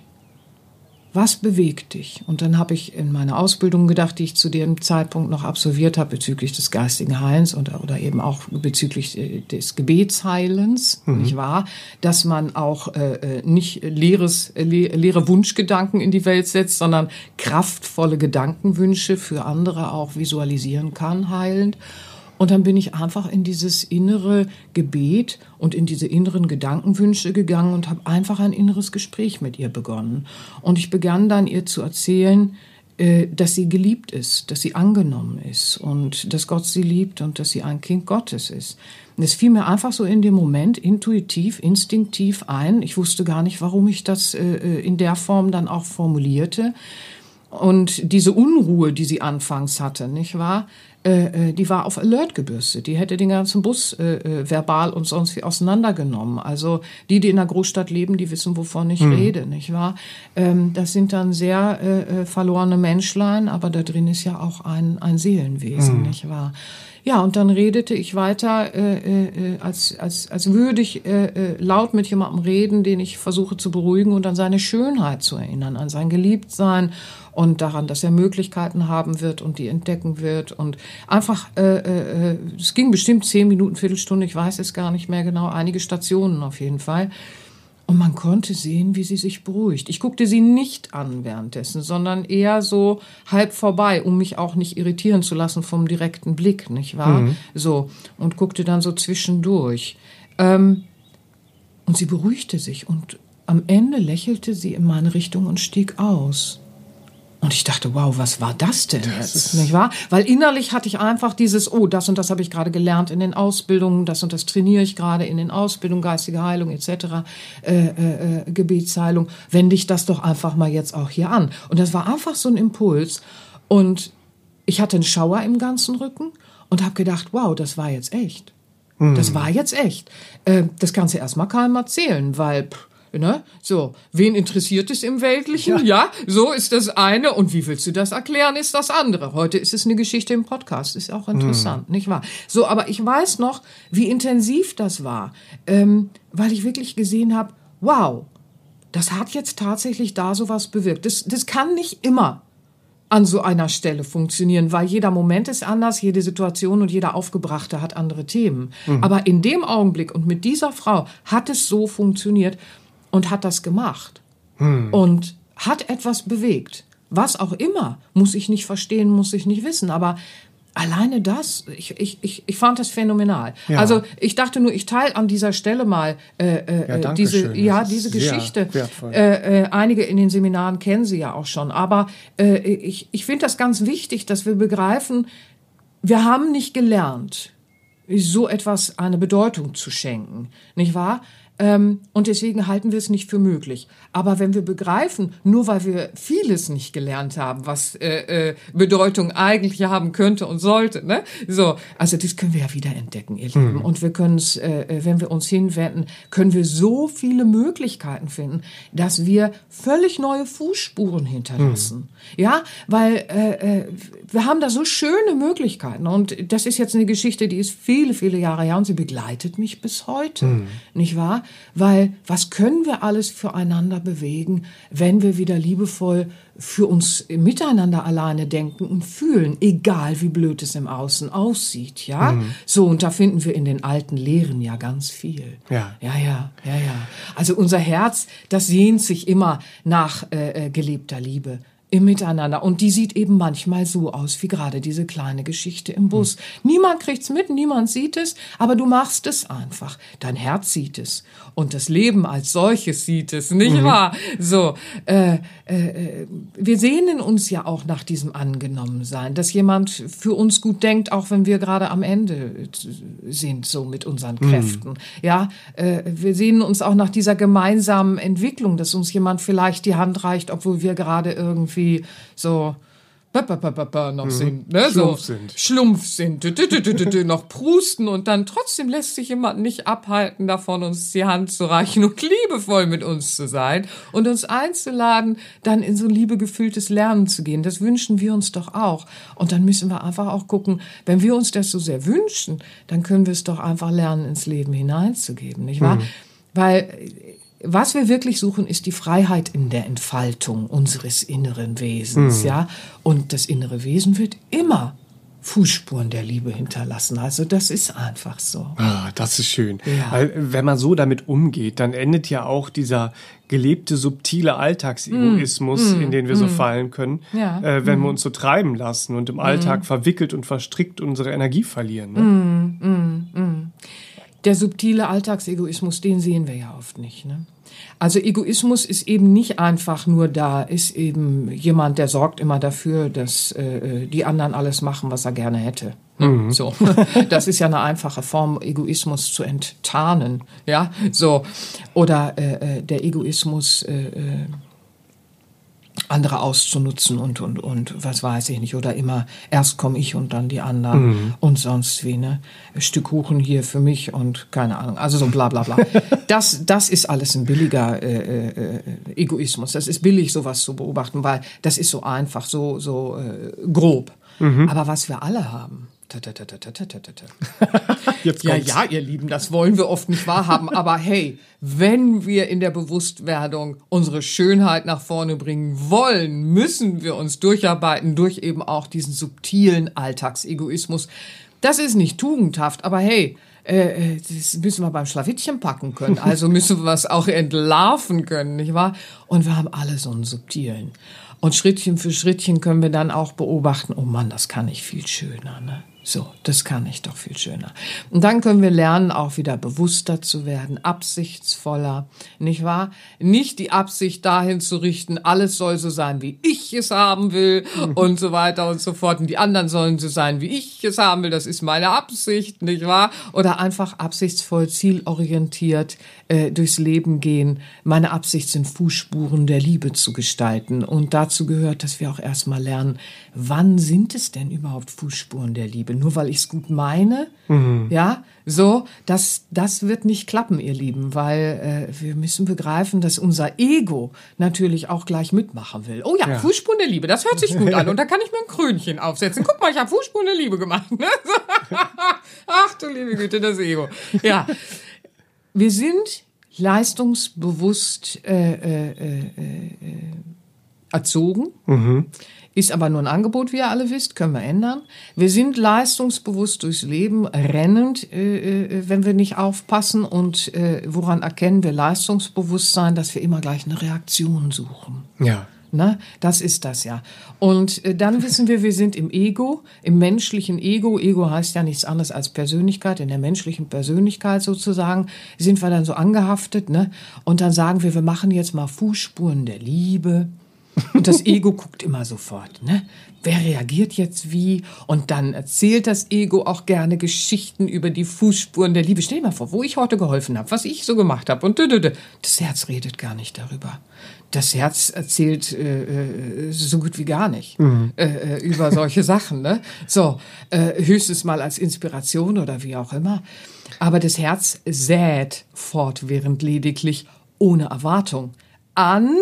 was bewegt dich? Und dann habe ich in meiner Ausbildung gedacht, die ich zu dem Zeitpunkt noch absolviert habe bezüglich des geistigen Heilens und, oder eben auch bezüglich äh, des Gebetsheilens, mhm. nicht wahr? Dass man auch äh, äh nicht leeres, le leere Wunschgedanken in die Welt setzt, sondern kraftvolle Gedankenwünsche für andere auch visualisieren kann, heilend. Und dann bin ich einfach in dieses innere Gebet und in diese inneren Gedankenwünsche gegangen und habe einfach ein inneres Gespräch mit ihr begonnen. Und ich begann dann ihr zu erzählen, äh, dass sie geliebt ist, dass sie angenommen ist und dass Gott sie liebt und dass sie ein Kind Gottes ist. Und es fiel mir einfach so in dem Moment intuitiv, instinktiv ein. Ich wusste gar nicht, warum ich das äh, äh, in der Form dann auch formulierte. Und diese Unruhe, die sie anfangs hatte, nicht wahr? Äh, äh, die war auf Alert gebürstet. Die hätte den ganzen Bus äh, äh, verbal und sonst wie auseinandergenommen. Also die, die in der Großstadt leben, die wissen, wovon ich mhm. rede, nicht wahr? Ähm, das sind dann sehr äh, äh, verlorene Menschlein, aber da drin ist ja auch ein, ein Seelenwesen, mhm. nicht wahr? Ja, und dann redete ich weiter, äh, äh, als, als, als würde ich äh, äh, laut mit jemandem reden, den ich versuche zu beruhigen und an seine Schönheit zu erinnern, an sein Geliebtsein und daran, dass er Möglichkeiten haben wird und die entdecken wird. Und einfach, äh, äh, es ging bestimmt zehn Minuten, Viertelstunde, ich weiß es gar nicht mehr genau, einige Stationen auf jeden Fall. Und man konnte sehen, wie sie sich beruhigt. Ich guckte sie nicht an währenddessen, sondern eher so halb vorbei, um mich auch nicht irritieren zu lassen vom direkten Blick, nicht wahr? Mhm. So. Und guckte dann so zwischendurch. Ähm, und sie beruhigte sich und am Ende lächelte sie in meine Richtung und stieg aus. Und ich dachte, wow, was war das denn das jetzt? Nicht wahr? Weil innerlich hatte ich einfach dieses, oh, das und das habe ich gerade gelernt in den Ausbildungen, das und das trainiere ich gerade in den Ausbildungen, geistige Heilung etc., äh, äh, äh, Gebetsheilung. Wende ich das doch einfach mal jetzt auch hier an. Und das war einfach so ein Impuls. Und ich hatte einen Schauer im ganzen Rücken und habe gedacht, wow, das war jetzt echt. Das hm. war jetzt echt. Äh, das kannst du erstmal keinem erzählen, weil pff, Ne? So, wen interessiert es im Weltlichen? Ja. ja. so ist das eine. Und wie willst du das erklären, ist das andere. Heute ist es eine Geschichte im Podcast, ist auch interessant, hm. nicht wahr? So, aber ich weiß noch, wie intensiv das war, ähm, weil ich wirklich gesehen habe, wow, das hat jetzt tatsächlich da sowas bewirkt. Das, das kann nicht immer an so einer Stelle funktionieren, weil jeder Moment ist anders, jede Situation und jeder Aufgebrachte hat andere Themen. Mhm. Aber in dem Augenblick und mit dieser Frau hat es so funktioniert und hat das gemacht hm. und hat etwas bewegt. Was auch immer, muss ich nicht verstehen, muss ich nicht wissen, aber alleine das, ich, ich, ich, ich fand das phänomenal. Ja. Also ich dachte nur, ich teile an dieser Stelle mal äh, äh, ja, diese, ja, diese Geschichte. Äh, äh, einige in den Seminaren kennen sie ja auch schon, aber äh, ich, ich finde das ganz wichtig, dass wir begreifen, wir haben nicht gelernt, so etwas eine Bedeutung zu schenken, nicht wahr? Ähm, und deswegen halten wir es nicht für möglich. Aber wenn wir begreifen, nur weil wir vieles nicht gelernt haben, was äh, äh, Bedeutung eigentlich haben könnte und sollte, ne? So, also das können wir ja wieder entdecken, ihr Lieben. Mhm. Und wir können es, äh, äh, wenn wir uns hinwenden, können wir so viele Möglichkeiten finden, dass wir völlig neue Fußspuren hinterlassen. Mhm. Ja, weil äh, äh, wir haben da so schöne Möglichkeiten. Und das ist jetzt eine Geschichte, die ist viele, viele Jahre her und sie begleitet mich bis heute. Mhm. Nicht wahr? Weil was können wir alles füreinander bewegen, wenn wir wieder liebevoll für uns miteinander alleine denken und fühlen, egal wie blöd es im Außen aussieht, ja? Mhm. So, und da finden wir in den alten Lehren ja ganz viel. Ja. Ja, ja, ja, ja. Also unser Herz, das sehnt sich immer nach äh, äh gelebter Liebe im Miteinander. Und die sieht eben manchmal so aus, wie gerade diese kleine Geschichte im Bus. Mhm. Niemand kriegt's mit, niemand sieht es, aber du machst es einfach. Dein Herz sieht es. Und das Leben als solches sieht es, nicht mhm. wahr? So, äh, äh, wir sehnen uns ja auch nach diesem Angenommensein, dass jemand für uns gut denkt, auch wenn wir gerade am Ende sind, so mit unseren mhm. Kräften. Mhm. Ja, äh, wir sehnen uns auch nach dieser gemeinsamen Entwicklung, dass uns jemand vielleicht die Hand reicht, obwohl wir gerade irgendwie irgendwie so noch mhm. sind, ne? Schlumpf so sind. Schlumpf sind, noch prusten und dann trotzdem lässt sich jemand nicht abhalten davon, uns die Hand zu reichen und liebevoll mit uns zu sein und uns einzuladen, dann in so liebegefülltes Lernen zu gehen. Das wünschen wir uns doch auch. Und dann müssen wir einfach auch gucken, wenn wir uns das so sehr wünschen, dann können wir es doch einfach lernen, ins Leben hineinzugeben, nicht wahr? Mhm. Weil was wir wirklich suchen, ist die Freiheit in der Entfaltung unseres inneren Wesens, mhm. ja. Und das innere Wesen wird immer Fußspuren der Liebe hinterlassen. Also das ist einfach so. Ah, das ist schön. Ja. Weil wenn man so damit umgeht, dann endet ja auch dieser gelebte subtile Alltagsegoismus, mm, in den wir mm, so fallen können, ja, äh, wenn mm. wir uns so treiben lassen und im Alltag verwickelt und verstrickt unsere Energie verlieren. Ne? Der subtile Alltagsegoismus, den sehen wir ja oft nicht. Ne? Also Egoismus ist eben nicht einfach nur da, ist eben jemand, der sorgt immer dafür, dass äh, die anderen alles machen, was er gerne hätte. Ne? Mhm. So, [LAUGHS] das ist ja eine einfache Form, Egoismus zu enttarnen, ja. So oder äh, äh der Egoismus. Äh, äh andere auszunutzen und, und, und was weiß ich nicht. Oder immer erst komme ich und dann die anderen mhm. und sonst wie, ne? Ein Stück Kuchen hier für mich und keine Ahnung. Also so bla bla bla. [LAUGHS] das, das ist alles ein billiger äh, äh, Egoismus. Das ist billig, sowas zu beobachten, weil das ist so einfach, so, so äh, grob. Mhm. Aber was wir alle haben, [LAUGHS] Jetzt ja, ja, ihr Lieben, das wollen wir oft nicht wahrhaben. [LAUGHS] aber hey, wenn wir in der Bewusstwerdung unsere Schönheit nach vorne bringen wollen, müssen wir uns durcharbeiten durch eben auch diesen subtilen Alltagsegoismus. Das ist nicht tugendhaft, aber hey, äh, das müssen wir beim Schlawittchen packen können. [LAUGHS] Also müssen wir es auch entlarven können, nicht wahr? Und wir haben alle so einen subtilen. Und Schrittchen für Schrittchen können wir dann auch beobachten, oh Mann, das kann ich viel schöner, ne? So, das kann ich doch viel schöner. Und dann können wir lernen, auch wieder bewusster zu werden, absichtsvoller, nicht wahr? Nicht die Absicht dahin zu richten, alles soll so sein, wie ich es haben will mhm. und so weiter und so fort. Und die anderen sollen so sein, wie ich es haben will. Das ist meine Absicht, nicht wahr? Oder einfach absichtsvoll, zielorientiert äh, durchs Leben gehen. Meine Absicht sind Fußspuren der Liebe zu gestalten. Und dazu gehört, dass wir auch erstmal lernen, wann sind es denn überhaupt Fußspuren der Liebe? Nur weil ich es gut meine, mhm. ja, so, das, das wird nicht klappen, ihr Lieben, weil äh, wir müssen begreifen, dass unser Ego natürlich auch gleich mitmachen will. Oh ja, ja. Fußspuren der Liebe, das hört sich gut an. [LAUGHS] Und da kann ich mir ein Krönchen aufsetzen. Guck mal, ich habe Fußspuren der Liebe gemacht. Ne? [LAUGHS] Ach du liebe Güte, das Ego. Ja, wir sind leistungsbewusst äh, äh, äh, äh erzogen. Mhm. Ist aber nur ein Angebot, wie ihr alle wisst, können wir ändern. Wir sind leistungsbewusst durchs Leben, rennend, äh, äh, wenn wir nicht aufpassen. Und äh, woran erkennen wir Leistungsbewusstsein, dass wir immer gleich eine Reaktion suchen? Ja. Ne? Das ist das ja. Und äh, dann wissen wir, wir sind im Ego, im menschlichen Ego. Ego heißt ja nichts anderes als Persönlichkeit. In der menschlichen Persönlichkeit sozusagen sind wir dann so angehaftet. Ne? Und dann sagen wir, wir machen jetzt mal Fußspuren der Liebe. Und das Ego [LAUGHS] guckt immer sofort, ne? Wer reagiert jetzt wie? Und dann erzählt das Ego auch gerne Geschichten über die Fußspuren der Liebe. Stell dir mal vor, wo ich heute geholfen habe, was ich so gemacht habe. Und das Herz redet gar nicht darüber. Das Herz erzählt äh, äh, so gut wie gar nicht mhm. äh, äh über solche [LAUGHS] Sachen. Ne? So, äh, höchstens mal als Inspiration oder wie auch immer. Aber das Herz sät fortwährend lediglich ohne Erwartung an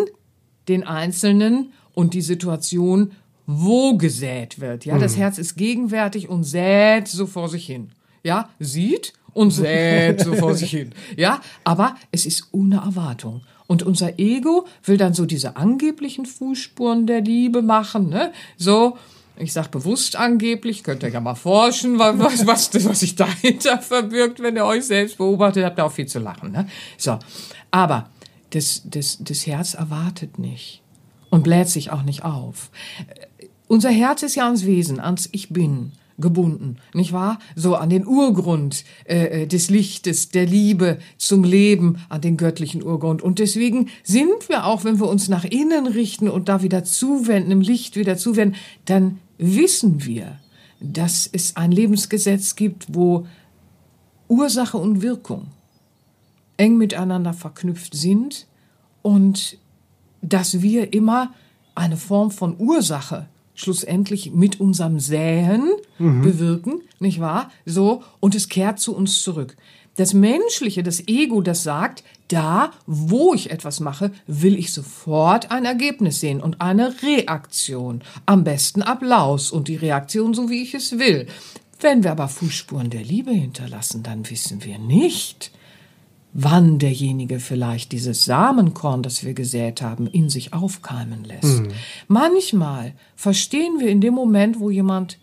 den Einzelnen und die Situation, wo gesät wird. Ja, das mhm. Herz ist gegenwärtig und sät so vor sich hin. Ja, sieht und sät so vor [LAUGHS] sich hin. Ja, aber es ist ohne Erwartung. Und unser Ego will dann so diese angeblichen Fußspuren der Liebe machen, ne? So, ich sag bewusst angeblich, könnt ihr ja mal forschen, was, [LAUGHS] was, was sich dahinter verbirgt, wenn ihr euch selbst beobachtet, habt ihr auch viel zu lachen, ne? So. Aber das, das, das Herz erwartet nicht und bläht sich auch nicht auf. Unser Herz ist ja ans Wesen, ans Ich Bin gebunden, nicht wahr? So an den Urgrund äh, äh, des Lichtes, der Liebe zum Leben, an den göttlichen Urgrund. Und deswegen sind wir auch, wenn wir uns nach innen richten und da wieder zuwenden, im Licht wieder zuwenden, dann wissen wir, dass es ein Lebensgesetz gibt, wo Ursache und Wirkung eng miteinander verknüpft sind und dass wir immer eine Form von Ursache schlussendlich mit unserem Säen mhm. bewirken, nicht wahr? So, und es kehrt zu uns zurück. Das Menschliche, das Ego, das sagt, da, wo ich etwas mache, will ich sofort ein Ergebnis sehen und eine Reaktion. Am besten Applaus und die Reaktion so, wie ich es will. Wenn wir aber Fußspuren der Liebe hinterlassen, dann wissen wir nicht, wann derjenige vielleicht dieses Samenkorn, das wir gesät haben, in sich aufkeimen lässt. Mhm. Manchmal verstehen wir in dem Moment, wo jemand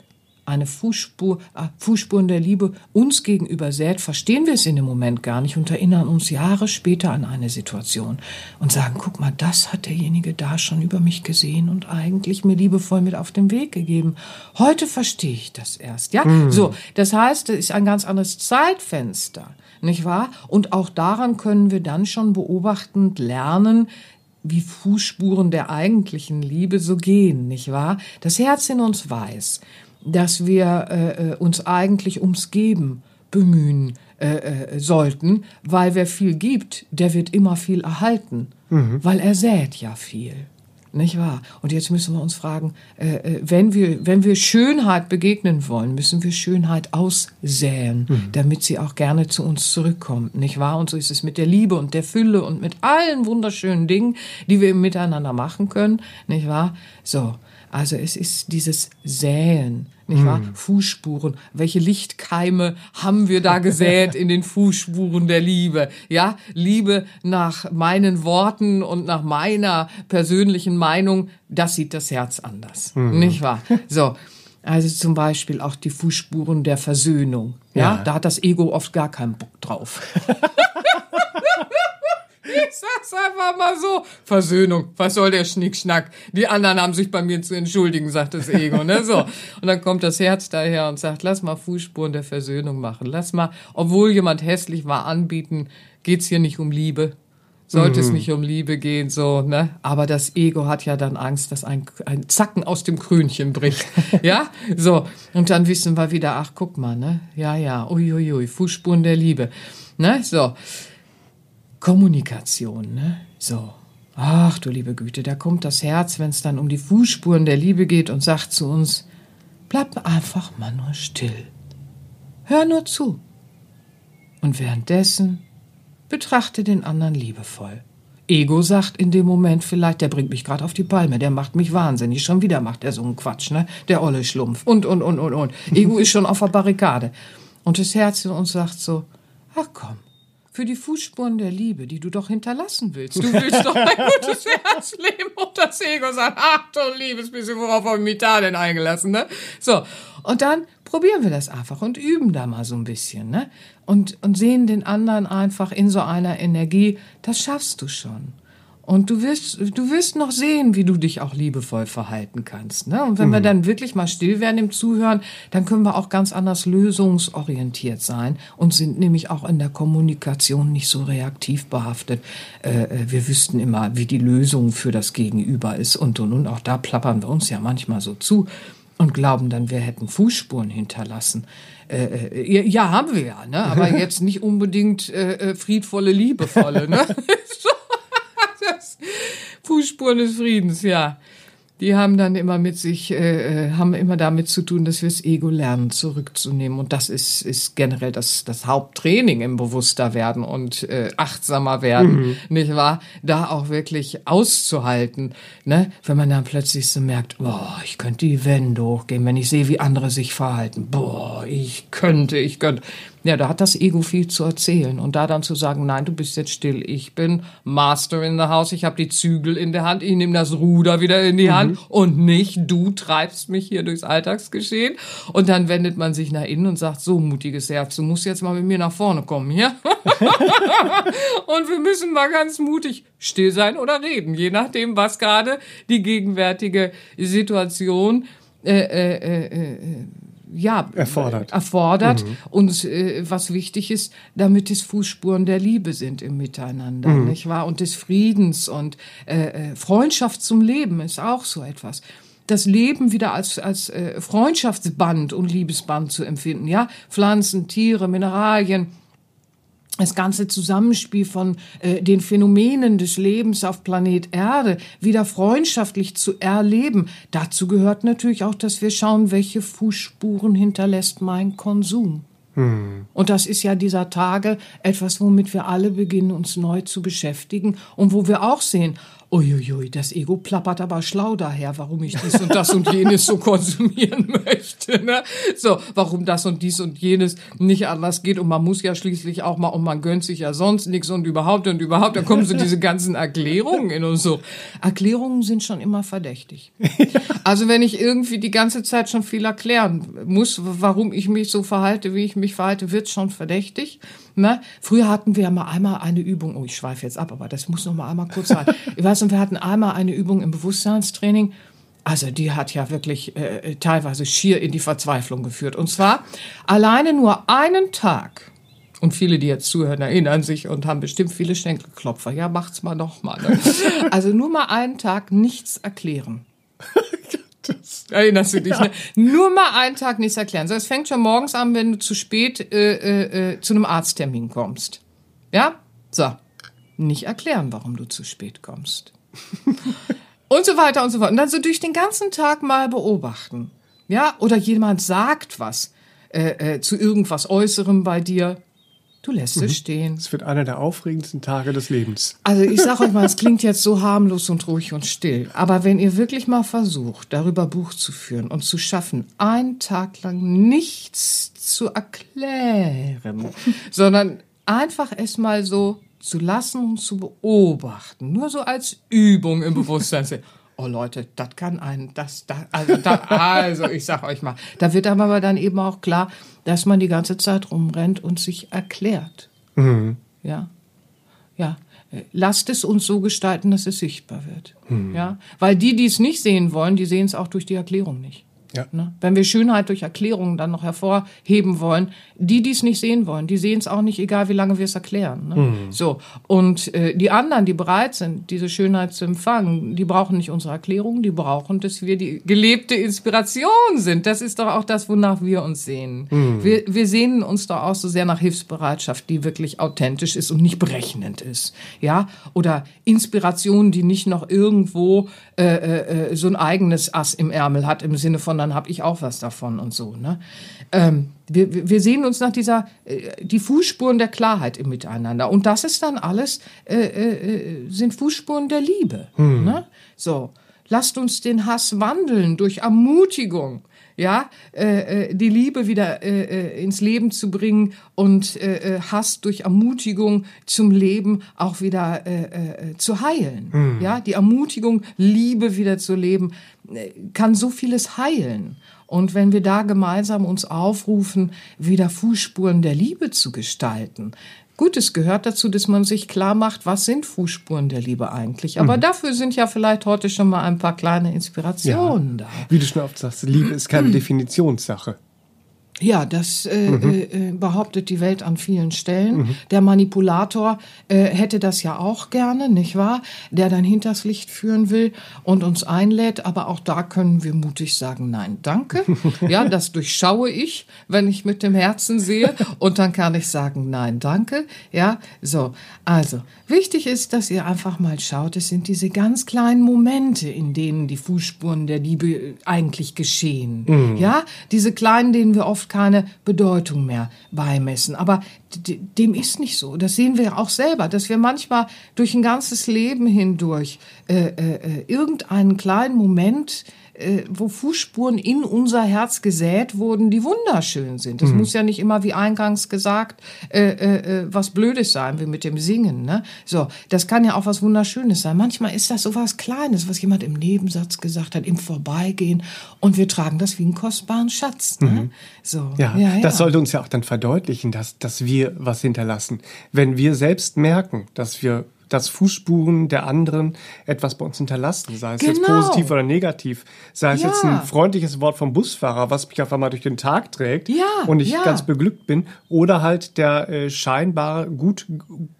eine Fußspur, äh, Fußspuren der Liebe uns gegenüber sät, verstehen wir es in dem Moment gar nicht und erinnern uns Jahre später an eine Situation und sagen, guck mal, das hat derjenige da schon über mich gesehen und eigentlich mir liebevoll mit auf den Weg gegeben. Heute verstehe ich das erst, ja? Mhm. So, das heißt, es ist ein ganz anderes Zeitfenster nicht wahr? Und auch daran können wir dann schon beobachtend lernen, wie Fußspuren der eigentlichen Liebe so gehen, nicht wahr? Das Herz in uns weiß, dass wir äh, äh uns eigentlich ums Geben bemühen äh, äh, sollten, weil wer viel gibt, der wird immer viel erhalten, mhm. weil er sät ja viel. Nicht wahr? Und jetzt müssen wir uns fragen, äh, äh, wenn, wir, wenn wir Schönheit begegnen wollen, müssen wir Schönheit aussäen, mhm. damit sie auch gerne zu uns zurückkommt. Nicht wahr? Und so ist es mit der Liebe und der Fülle und mit allen wunderschönen Dingen, die wir miteinander machen können. Nicht wahr? So. Also es ist dieses Säen nicht wahr? Hm. Fußspuren. Welche Lichtkeime haben wir da gesät in den Fußspuren der Liebe? Ja, Liebe nach meinen Worten und nach meiner persönlichen Meinung, das sieht das Herz anders, hm. nicht wahr? So. Also zum Beispiel auch die Fußspuren der Versöhnung. Ja, ja. da hat das Ego oft gar keinen Bock drauf. [LAUGHS] Ich sag's einfach mal so. Versöhnung. Was soll der Schnickschnack? Die anderen haben sich bei mir zu entschuldigen, sagt das Ego, ne? So. Und dann kommt das Herz daher und sagt, lass mal Fußspuren der Versöhnung machen. Lass mal, obwohl jemand hässlich war, anbieten. Geht's hier nicht um Liebe? Sollte es nicht um Liebe gehen, so, ne? Aber das Ego hat ja dann Angst, dass ein, ein Zacken aus dem Krönchen bricht. [LAUGHS] ja? So. Und dann wissen wir wieder, ach, guck mal, ne? Ja, ja, uiuiui, ui, Fußspuren der Liebe. Ne? So. Kommunikation, ne? So. Ach du liebe Güte, da kommt das Herz, wenn es dann um die Fußspuren der Liebe geht und sagt zu uns, bleib einfach mal nur still. Hör nur zu. Und währenddessen betrachte den anderen liebevoll. Ego sagt in dem Moment vielleicht, der bringt mich gerade auf die Palme, der macht mich wahnsinnig. Schon wieder macht er so einen Quatsch, ne? Der olle Schlumpf. Und, und, und, und, und. Ego [LAUGHS] ist schon auf der Barrikade. Und das Herz in uns sagt so, ach komm, für die Fußspuren der Liebe, die du doch hinterlassen willst. Du willst doch ein gutes Herz leben und das Ego sagt, ach du liebes bisschen, worauf habe ich mich da denn eingelassen, ne? So. Und dann probieren wir das einfach und üben da mal so ein bisschen, ne? Und, und sehen den anderen einfach in so einer Energie, das schaffst du schon. Und du wirst, du wirst noch sehen, wie du dich auch liebevoll verhalten kannst. Ne? Und wenn mhm. wir dann wirklich mal still werden im Zuhören, dann können wir auch ganz anders lösungsorientiert sein und sind nämlich auch in der Kommunikation nicht so reaktiv behaftet. Äh, äh, wir wüssten immer, wie die Lösung für das Gegenüber ist und und und. Auch da plappern wir uns ja manchmal so zu und glauben dann, wir hätten Fußspuren hinterlassen. Äh, äh ja, haben wir ja, ne? aber [LAUGHS] jetzt nicht unbedingt äh, äh friedvolle, liebevolle. Ne? [LAUGHS] [LAUGHS] Fußspuren des Friedens, ja die haben dann immer mit sich, äh, äh, haben immer damit zu tun, dass wir das Ego lernen, zurückzunehmen. Und das ist, ist generell das, das Haupttraining im Bewusster werden und äh, achtsamer werden, mhm. nicht wahr? Da auch wirklich auszuhalten, ne? Wenn man dann plötzlich so merkt, boah, ich könnte die Wände hochgehen, wenn ich sehe, wie andere sich verhalten. Boah, ich könnte, ich könnte. Ja, da hat das Ego viel zu erzählen. Und da dann zu sagen, nein, du bist jetzt still, ich bin Master in the House, ich habe die Zügel in der Hand, ich nehme das Ruder wieder in die Hand mhm. und nicht du treibst mich hier durchs Alltagsgeschehen. Und dann wendet man sich nach innen und sagt, so mutiges Herz, du musst jetzt mal mit mir nach vorne kommen, ja? [LAUGHS] und wir müssen mal ganz mutig still sein oder reden, je nachdem, was gerade die gegenwärtige Situation äh, äh, äh, äh ja, erfordert. erfordert. Mhm. Und äh, was wichtig ist, damit es Fußspuren der Liebe sind im Miteinander, mhm. nicht wahr? Und des Friedens und äh, äh, Freundschaft zum Leben ist auch so etwas das Leben wieder als, als äh, Freundschaftsband und Liebesband zu empfinden, ja? Pflanzen, Tiere, Mineralien, das ganze Zusammenspiel von äh, den Phänomenen des Lebens auf Planet Erde wieder freundschaftlich zu erleben. Dazu gehört natürlich auch, dass wir schauen, welche Fußspuren hinterlässt mein Konsum. Hm. Und das ist ja dieser Tage etwas, womit wir alle beginnen, uns neu zu beschäftigen und wo wir auch sehen, Uiuiui, das Ego plappert aber schlau daher, warum ich dies und das und jenes so konsumieren [LAUGHS] möchte. Ne? So, warum das und dies und jenes nicht anders geht. Und man muss ja schließlich auch mal, und man gönnt sich ja sonst nichts und überhaupt und überhaupt. Da kommen so diese ganzen Erklärungen in uns so. Erklärungen sind schon immer verdächtig. Also wenn ich irgendwie die ganze Zeit schon viel erklären muss, warum ich mich so verhalte, wie ich mich verhalte, wird schon verdächtig. Ne? Früher hatten wir mal einmal eine Übung, oh, ich schweife jetzt ab, aber das muss noch mal einmal kurz sein. Ich weiß, und wir hatten einmal eine Übung im Bewusstseinstraining. Also die hat ja wirklich äh, teilweise schier in die Verzweiflung geführt. Und zwar alleine nur einen Tag. Und viele, die jetzt zuhören, erinnern sich und haben bestimmt viele Schenkelklopfer. Ja, macht's mal noch mal. Ne? [LAUGHS] Also nur mal einen Tag nichts erklären. [LAUGHS] Erinnerst du dich, ne? Nur mal einen Tag nichts erklären. So, es fängt schon morgens an, wenn du zu spät äh, äh, äh, zu einem Arzttermin kommst. Ja? So. Nicht erklären, warum du zu spät kommst. [LAUGHS] und so weiter und so fort. Und dann so durch den ganzen Tag mal beobachten. Ja? Oder jemand sagt was äh, äh, zu irgendwas Äußerem bei dir. Du lässt mhm. es stehen. Es wird einer der aufregendsten Tage des Lebens. Also ich sage euch mal, es klingt jetzt so harmlos und ruhig und still. Aber wenn ihr wirklich mal versucht, darüber Buch zu führen und zu schaffen, einen Tag lang nichts zu erklären, sondern einfach es mal so zu lassen und zu beobachten, nur so als Übung im Bewusstsein. Oh Leute, das kann einen, das, das also, da, also ich sag euch mal, da wird einem aber dann eben auch klar, dass man die ganze Zeit rumrennt und sich erklärt. Mhm. Ja, ja. Lasst es uns so gestalten, dass es sichtbar wird. Ja, weil die, die es nicht sehen wollen, die sehen es auch durch die Erklärung nicht. Ja. Ne? Wenn wir Schönheit durch Erklärungen dann noch hervorheben wollen, die, die es nicht sehen wollen, die sehen es auch nicht, egal wie lange wir es erklären. Ne? So und äh, die anderen, die bereit sind, diese Schönheit zu empfangen, die brauchen nicht unsere Erklärung, die brauchen, dass wir die gelebte Inspiration sind. Das ist doch auch das, wonach wir uns sehen. Wir, wir sehnen uns doch auch so sehr nach Hilfsbereitschaft, die wirklich authentisch ist und nicht berechnend ist, ja, oder Inspiration, die nicht noch irgendwo äh, äh, so ein eigenes Ass im Ärmel hat im Sinne von, dann habe ich auch was davon und so. Ne? Ähm, wir, wir sehen uns nach dieser, äh, die Fußspuren der Klarheit im Miteinander. Und das ist dann alles, äh, äh, sind Fußspuren der Liebe. Ne? So, lasst uns den Hass wandeln durch Ermutigung. Ja, äh, äh, die Liebe wieder äh, äh, ins Leben zu bringen und äh, äh, Hass durch Ermutigung zum Leben auch wieder äh, äh, zu heilen. Ja, die Ermutigung, Liebe wieder zu leben, äh, kann so vieles heilen. Und wenn wir da gemeinsam uns aufrufen, wieder Fußspuren der Liebe zu gestalten, Gut, es gehört dazu, dass man sich klar macht, was sind Fußspuren der Liebe eigentlich. Aber dafür sind ja vielleicht heute schon mal ein paar kleine Inspirationen da. Wie du schon oft sagst, Liebe ist keine [CLEARS THROAT] Definitionssache. Ja, das äh, äh, behauptet die Welt an vielen Stellen. Der Manipulator äh, hätte das ja auch gerne, nicht wahr? Der dann hinters Licht führen will und uns einlädt. Aber auch da können wir mutig sagen, nein, danke. [LAUGHS] Ja, das durchschaue ich, wenn ich mit dem Herzen sehe. Und dann kann ich sagen, nein, danke. Ja, so. Also, wichtig ist, dass ihr einfach mal schaut, es sind diese ganz kleinen Momente, in denen die Fußspuren der Liebe äh, eigentlich geschehen. Ja, diese kleinen, denen wir oft keine Bedeutung mehr beimessen. Aber dem ist nicht so. Das sehen wir auch selber, dass wir manchmal durch ein ganzes Leben hindurch äh, äh, äh, irgendeinen kleinen Moment äh, wo Fußspuren in unser Herz gesät wurden, die wunderschön sind. Das muss ja nicht immer, wie eingangs gesagt, äh, äh, äh, was Blödes sein, wie mit dem Singen. Ne? So, das kann ja auch was Wunderschönes sein. Manchmal ist das so was Kleines, was jemand im Nebensatz gesagt hat, im Vorbeigehen, und wir tragen das wie einen kostbaren Schatz. Ne? So, Ja, das sollte uns ja auch dann verdeutlichen, dass, dass wir was hinterlassen. Wenn wir selbst merken, dass wir dass Fußspuren der anderen etwas bei uns hinterlassen, sei es jetzt Genau. positiv oder negativ, sei es jetzt Ja. ein freundliches Wort vom Busfahrer, was mich auf einmal durch den Tag trägt Ja, und ich ja. ganz beglückt bin, oder halt der äh, scheinbar gut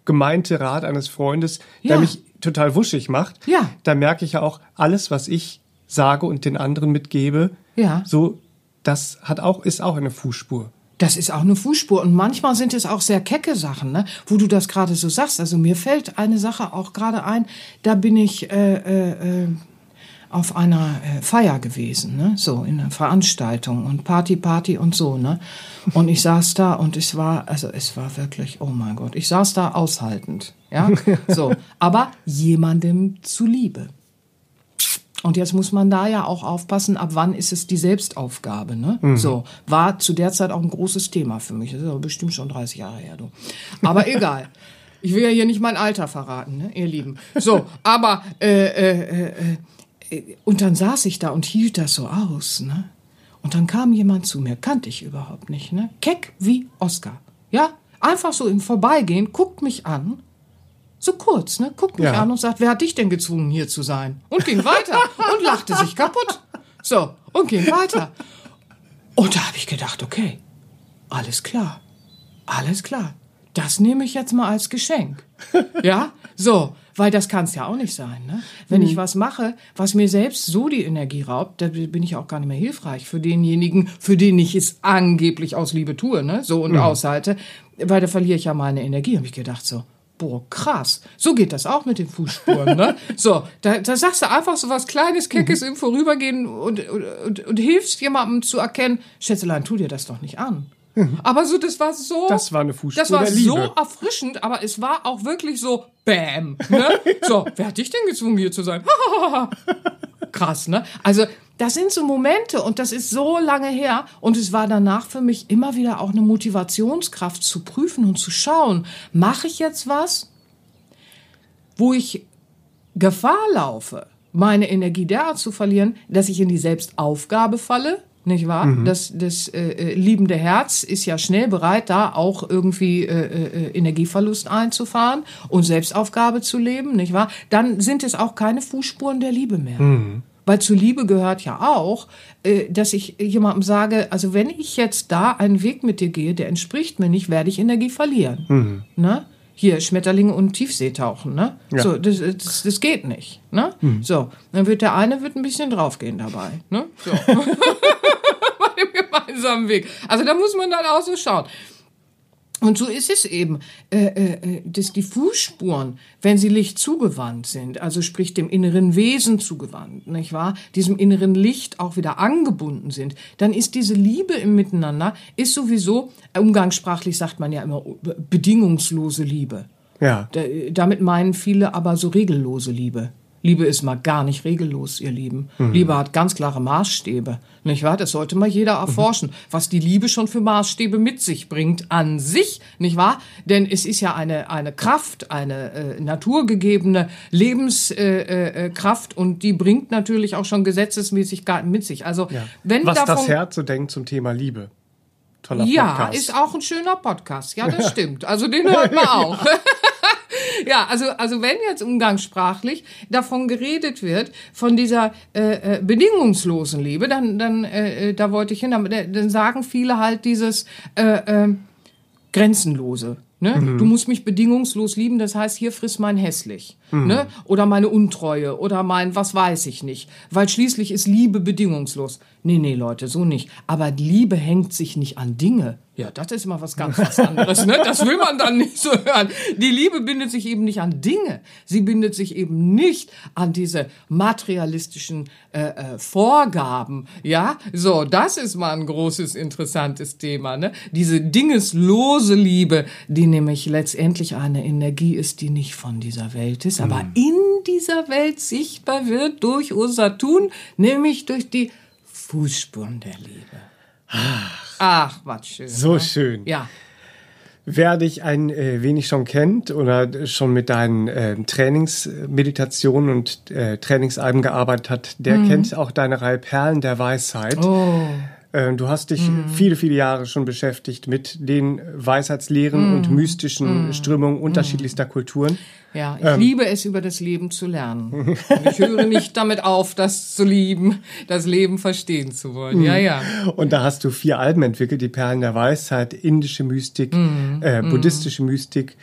gemeinte Rat eines Freundes, der mich total wuschig macht, Ja. da merke ich ja auch, alles, was ich sage und den anderen mitgebe, Ja. so, das hat auch, ist auch eine Fußspur. Das ist auch eine Fußspur. Und manchmal sind es auch sehr kecke Sachen, ne? wo du das gerade so sagst. Also mir fällt eine Sache auch gerade ein, da bin ich äh, äh, auf einer äh, Feier gewesen, ne? so in einer Veranstaltung und Party, Party und so. ne? Und ich saß da und es war, also es war wirklich, oh mein Gott, ich saß da aushaltend. Ja, [LAUGHS] so. Aber jemandem zuliebe. Und jetzt muss man da ja auch aufpassen, ab wann ist es die Selbstaufgabe, ne? So, war zu der Zeit auch ein großes Thema für mich. Das ist aber bestimmt schon 30 Jahre her, du. Aber [LAUGHS] egal. Ich will ja hier nicht mein Alter verraten, ne, ihr Lieben. So, aber, äh, äh, äh, äh, und dann saß ich da und hielt das so aus, ne? Und dann kam jemand zu mir, kannte ich überhaupt nicht, ne? Keck wie Oscar. Ja? Einfach so im Vorbeigehen, guckt mich an so kurz, ne? Guckt mich Ja. an und sagt, wer hat dich denn gezwungen, hier zu sein? Und ging weiter und lachte sich kaputt. So, und ging weiter. Und da habe ich gedacht, okay, alles klar. Alles klar. Das nehme ich jetzt mal als Geschenk. Ja? So, weil das kann es ja auch nicht sein, ne? Wenn ich was mache, was mir selbst so die Energie raubt, da bin ich auch gar nicht mehr hilfreich für denjenigen, für den ich es angeblich aus Liebe tue, ne? So und aushalte, weil da verliere ich ja meine Energie. Habe ich gedacht so, Boah, krass. So geht das auch mit den Fußspuren, ne? [LAUGHS] So, da, da sagst du einfach so was Kleines, Keckes im Vorübergehen und, und, und, und hilfst jemandem zu erkennen, Schätzelein, tu dir das doch nicht an. Aber so, das war so. Das war eine Fußspur Das war so erfrischend, aber es war auch wirklich so Bam. Ne? [LAUGHS] So, wer hat dich denn gezwungen, hier zu sein? [LAUGHS] Krass, ne? Also, das sind so Momente und das ist so lange her und es war danach für mich immer wieder auch eine Motivationskraft zu prüfen und zu schauen, mache ich jetzt was, wo ich Gefahr laufe, meine Energie derart zu verlieren, dass ich in die Selbstaufgabe falle, nicht wahr? Das, das äh, äh, liebende Herz ist ja schnell bereit, da auch irgendwie äh, äh, Energieverlust einzufahren und Selbstaufgabe zu leben, nicht wahr? Dann sind es auch keine Fußspuren der Liebe mehr. Weil zur Liebe gehört ja auch, äh, dass ich jemandem sage, also wenn ich jetzt da einen Weg mit dir gehe, der entspricht mir nicht, werde ich Energie verlieren. Ne? Hier, Schmetterlinge und Tiefseetauchen, ne? Ja. So, das, das, das geht nicht. Ne? So, dann wird der eine wird ein bisschen draufgehen dabei. Ne? So. [LAUGHS] Bei dem gemeinsamen Weg. Also da muss man dann auch so schauen. Und so ist es eben, äh, äh, dass die Fußspuren, wenn sie Licht zugewandt sind, also sprich dem inneren Wesen zugewandt, nicht wahr, diesem inneren Licht auch wieder angebunden sind, dann ist diese Liebe im Miteinander, ist sowieso, umgangssprachlich sagt man ja immer, bedingungslose Liebe. Ja. Da, damit meinen viele aber so regellose Liebe. Liebe ist mal gar nicht regellos, ihr Lieben. Liebe hat ganz klare Maßstäbe. Nicht wahr? Das sollte mal jeder erforschen, was die Liebe schon für Maßstäbe mit sich bringt an sich, nicht wahr? Denn es ist ja eine, eine Kraft, eine äh, naturgegebene Lebenskraft äh, äh, Kraft und die bringt natürlich auch schon Gesetzesmäßigkeiten mit sich. Also, ja. wenn Was davon, das Herz so denkt zum Thema Liebe. Toller ja, Podcast. ist auch ein schöner Podcast. Ja, das [LAUGHS] stimmt. Also den hört man [LAUGHS] auch. Ja, also, also wenn jetzt umgangssprachlich davon geredet wird, von dieser äh, äh, bedingungslosen Liebe, dann, dann äh, äh, da wollte ich hin, aber da- dann sagen viele halt dieses äh, äh, Grenzenlose. Ne? Du musst mich bedingungslos lieben, das heißt, hier friss mein hässlich. Ne? Oder meine Untreue oder mein was weiß ich nicht. Weil schließlich ist Liebe bedingungslos. Nee, nee, Leute, so nicht. Aber Liebe hängt sich nicht an Dinge. Ja, das ist immer was ganz was anderes. Ne? Das will man dann nicht so hören. Die Liebe bindet sich eben nicht an Dinge. Sie bindet sich eben nicht an diese materialistischen äh, äh, Vorgaben. Ja, so, das ist mal ein großes, interessantes Thema. Ne? Diese dingeslose Liebe, die nämlich letztendlich eine Energie ist, die nicht von dieser Welt ist, aber in dieser Welt sichtbar wird durch unser Tun, nämlich durch die Fußspuren der Liebe. Ach, was schön. so ne? schön. Ja. Wer dich ein äh, wenig schon kennt oder schon mit deinen äh, Trainingsmeditationen und äh, Trainingsalben gearbeitet hat, der kennt auch deine Reihe Perlen der Weisheit. Mhm. Oh. Äh, du hast dich viele, viele Jahre schon beschäftigt mit den Weisheitslehren Mhm. und mystischen Strömungen unterschiedlichster Kulturen. Ja, ich liebe es, über das Leben zu lernen. Ich höre [LAUGHS] nicht damit auf, das zu lieben, das Leben verstehen zu wollen. Ja, ja. Und da hast du vier Alben entwickelt, die Perlen der Weisheit, indische Mystik, äh, buddhistische Mystik,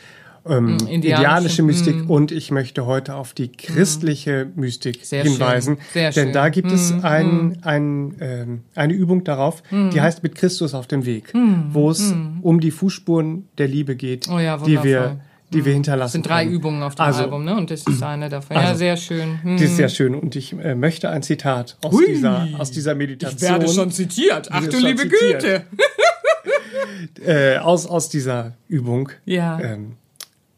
ähm, indianische, indianische Mystik und ich möchte heute auf die christliche Mystik Sehr hinweisen. schön, sehr denn schön. da gibt es ein, ein, ähm, eine Übung darauf, die heißt mit Christus auf dem Weg, wo es um die Fußspuren der Liebe geht, Oh ja, die wir, die wir hinterlassen. Das sind drei können. Übungen auf dem Also, Album, ne? Und das ist eine davon. ja, Also, sehr schön. Hm. Die ist sehr schön und ich äh, möchte ein Zitat aus, Hui. dieser, aus dieser Meditation. zitiert. Ach Du liebe schon. Güte. [LAUGHS] äh, aus, aus dieser Übung Ja. ähm,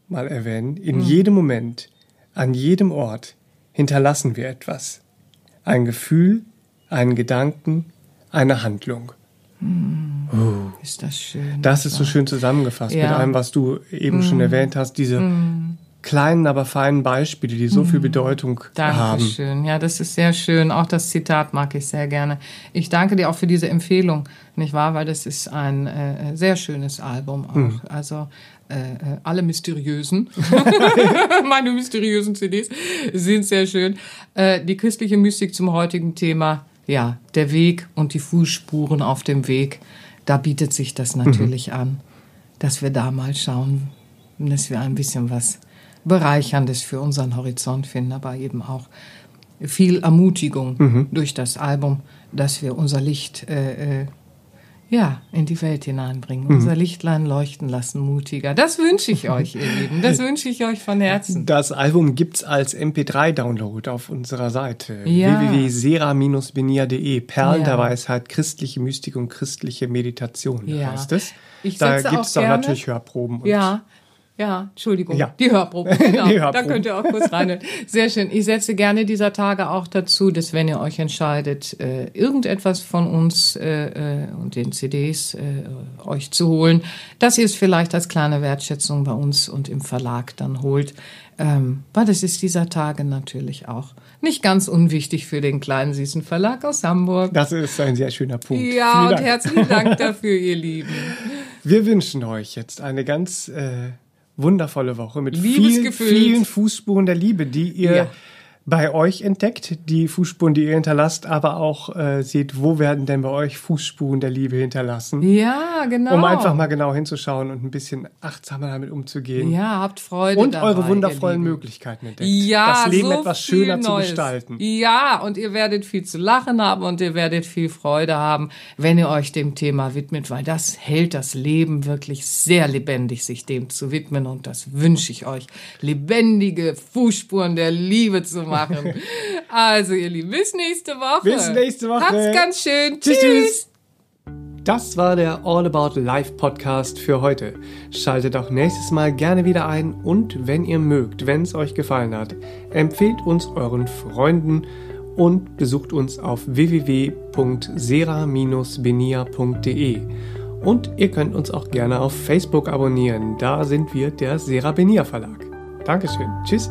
mal erwähnen. In jedem Moment, an jedem Ort hinterlassen wir etwas. Ein Gefühl, einen Gedanken, eine Handlung. Ist das schön. Das ist so schön zusammengefasst Ja. mit allem, was du eben schon erwähnt hast. Diese kleinen, aber feinen Beispiele, die so viel Bedeutung haben. Dankeschön. Ja, das ist sehr schön. Auch das Zitat mag ich sehr gerne. Ich danke dir auch für diese Empfehlung, nicht wahr? Weil das ist ein äh, sehr schönes Album auch. Also äh, äh, alle mysteriösen, [LAUGHS] [LAUGHS] meine mysteriösen CDs sind sehr schön. Äh, die christliche Mystik zum heutigen Thema, ja, der Weg und die Fußspuren auf dem Weg. Da bietet sich das natürlich an, dass wir da mal schauen, dass wir ein bisschen was Bereicherndes für unseren Horizont finden, aber eben auch viel Ermutigung durch das Album, dass wir unser Licht äh, äh, ja, in die Welt hineinbringen, unser Lichtlein leuchten lassen, mutiger. Das wünsche ich euch, ihr Lieben. Das [LAUGHS] wünsche ich euch von Herzen. Das Album gibt's als MP3-Download auf unserer Seite Ja. www.sera-benia.de. Perlen Ja. der Weisheit, christliche Mystik und christliche Meditation Ja. heißt es. Ich da setze gibt's auch natürlich Hörproben. Und Ja, Ja, Entschuldigung. Ja. Die Hörprobe. [LAUGHS] Genau. Die Da Hörprobe. könnt ihr auch kurz rein. Sehr schön. Ich setze gerne dieser Tage auch dazu, dass wenn ihr euch entscheidet, äh, irgendetwas von uns äh, äh, und den CDs äh, euch zu holen, dass ihr es vielleicht als kleine Wertschätzung bei uns und im Verlag dann holt. Ähm, weil das ist dieser Tage natürlich auch nicht ganz unwichtig für den kleinen süßen Verlag aus Hamburg. Das ist ein sehr schöner Punkt. Ja, und herzlichen Dank [LAUGHS] dafür, ihr Lieben. Wir wünschen euch jetzt eine ganz äh, wundervolle Woche mit vielen, vielen Fußspuren der Liebe, die ihr Ja. Bei euch entdeckt, die Fußspuren, die ihr hinterlasst, aber auch äh, seht, wo werden denn bei euch Fußspuren der Liebe hinterlassen, Ja, genau. um einfach mal genau hinzuschauen und ein bisschen achtsamer damit umzugehen. Ja, habt Freude Und dabei, eure wundervollen. Möglichkeiten entdeckt. Ja, das Leben so etwas schöner zu gestalten. Ja, und ihr werdet viel zu lachen haben und ihr werdet viel Freude haben, wenn ihr euch dem Thema widmet, weil das hält das Leben wirklich sehr lebendig, sich dem zu widmen. Und das wünsche ich euch, lebendige Fußspuren der Liebe zu machen. Also, ihr Lieben, bis nächste Woche. Bis nächste Woche. Habt's ganz schön. Tschüss, tschüss. tschüss. Das war der All About Life Podcast für heute. Schaltet auch nächstes Mal gerne wieder ein und wenn ihr mögt, wenn es euch gefallen hat, empfehlt uns euren Freunden und besucht uns auf www.sera-benia.de. Und ihr könnt uns auch gerne auf Facebook abonnieren. Da sind wir der Sera Benia Verlag. Dankeschön. Tschüss.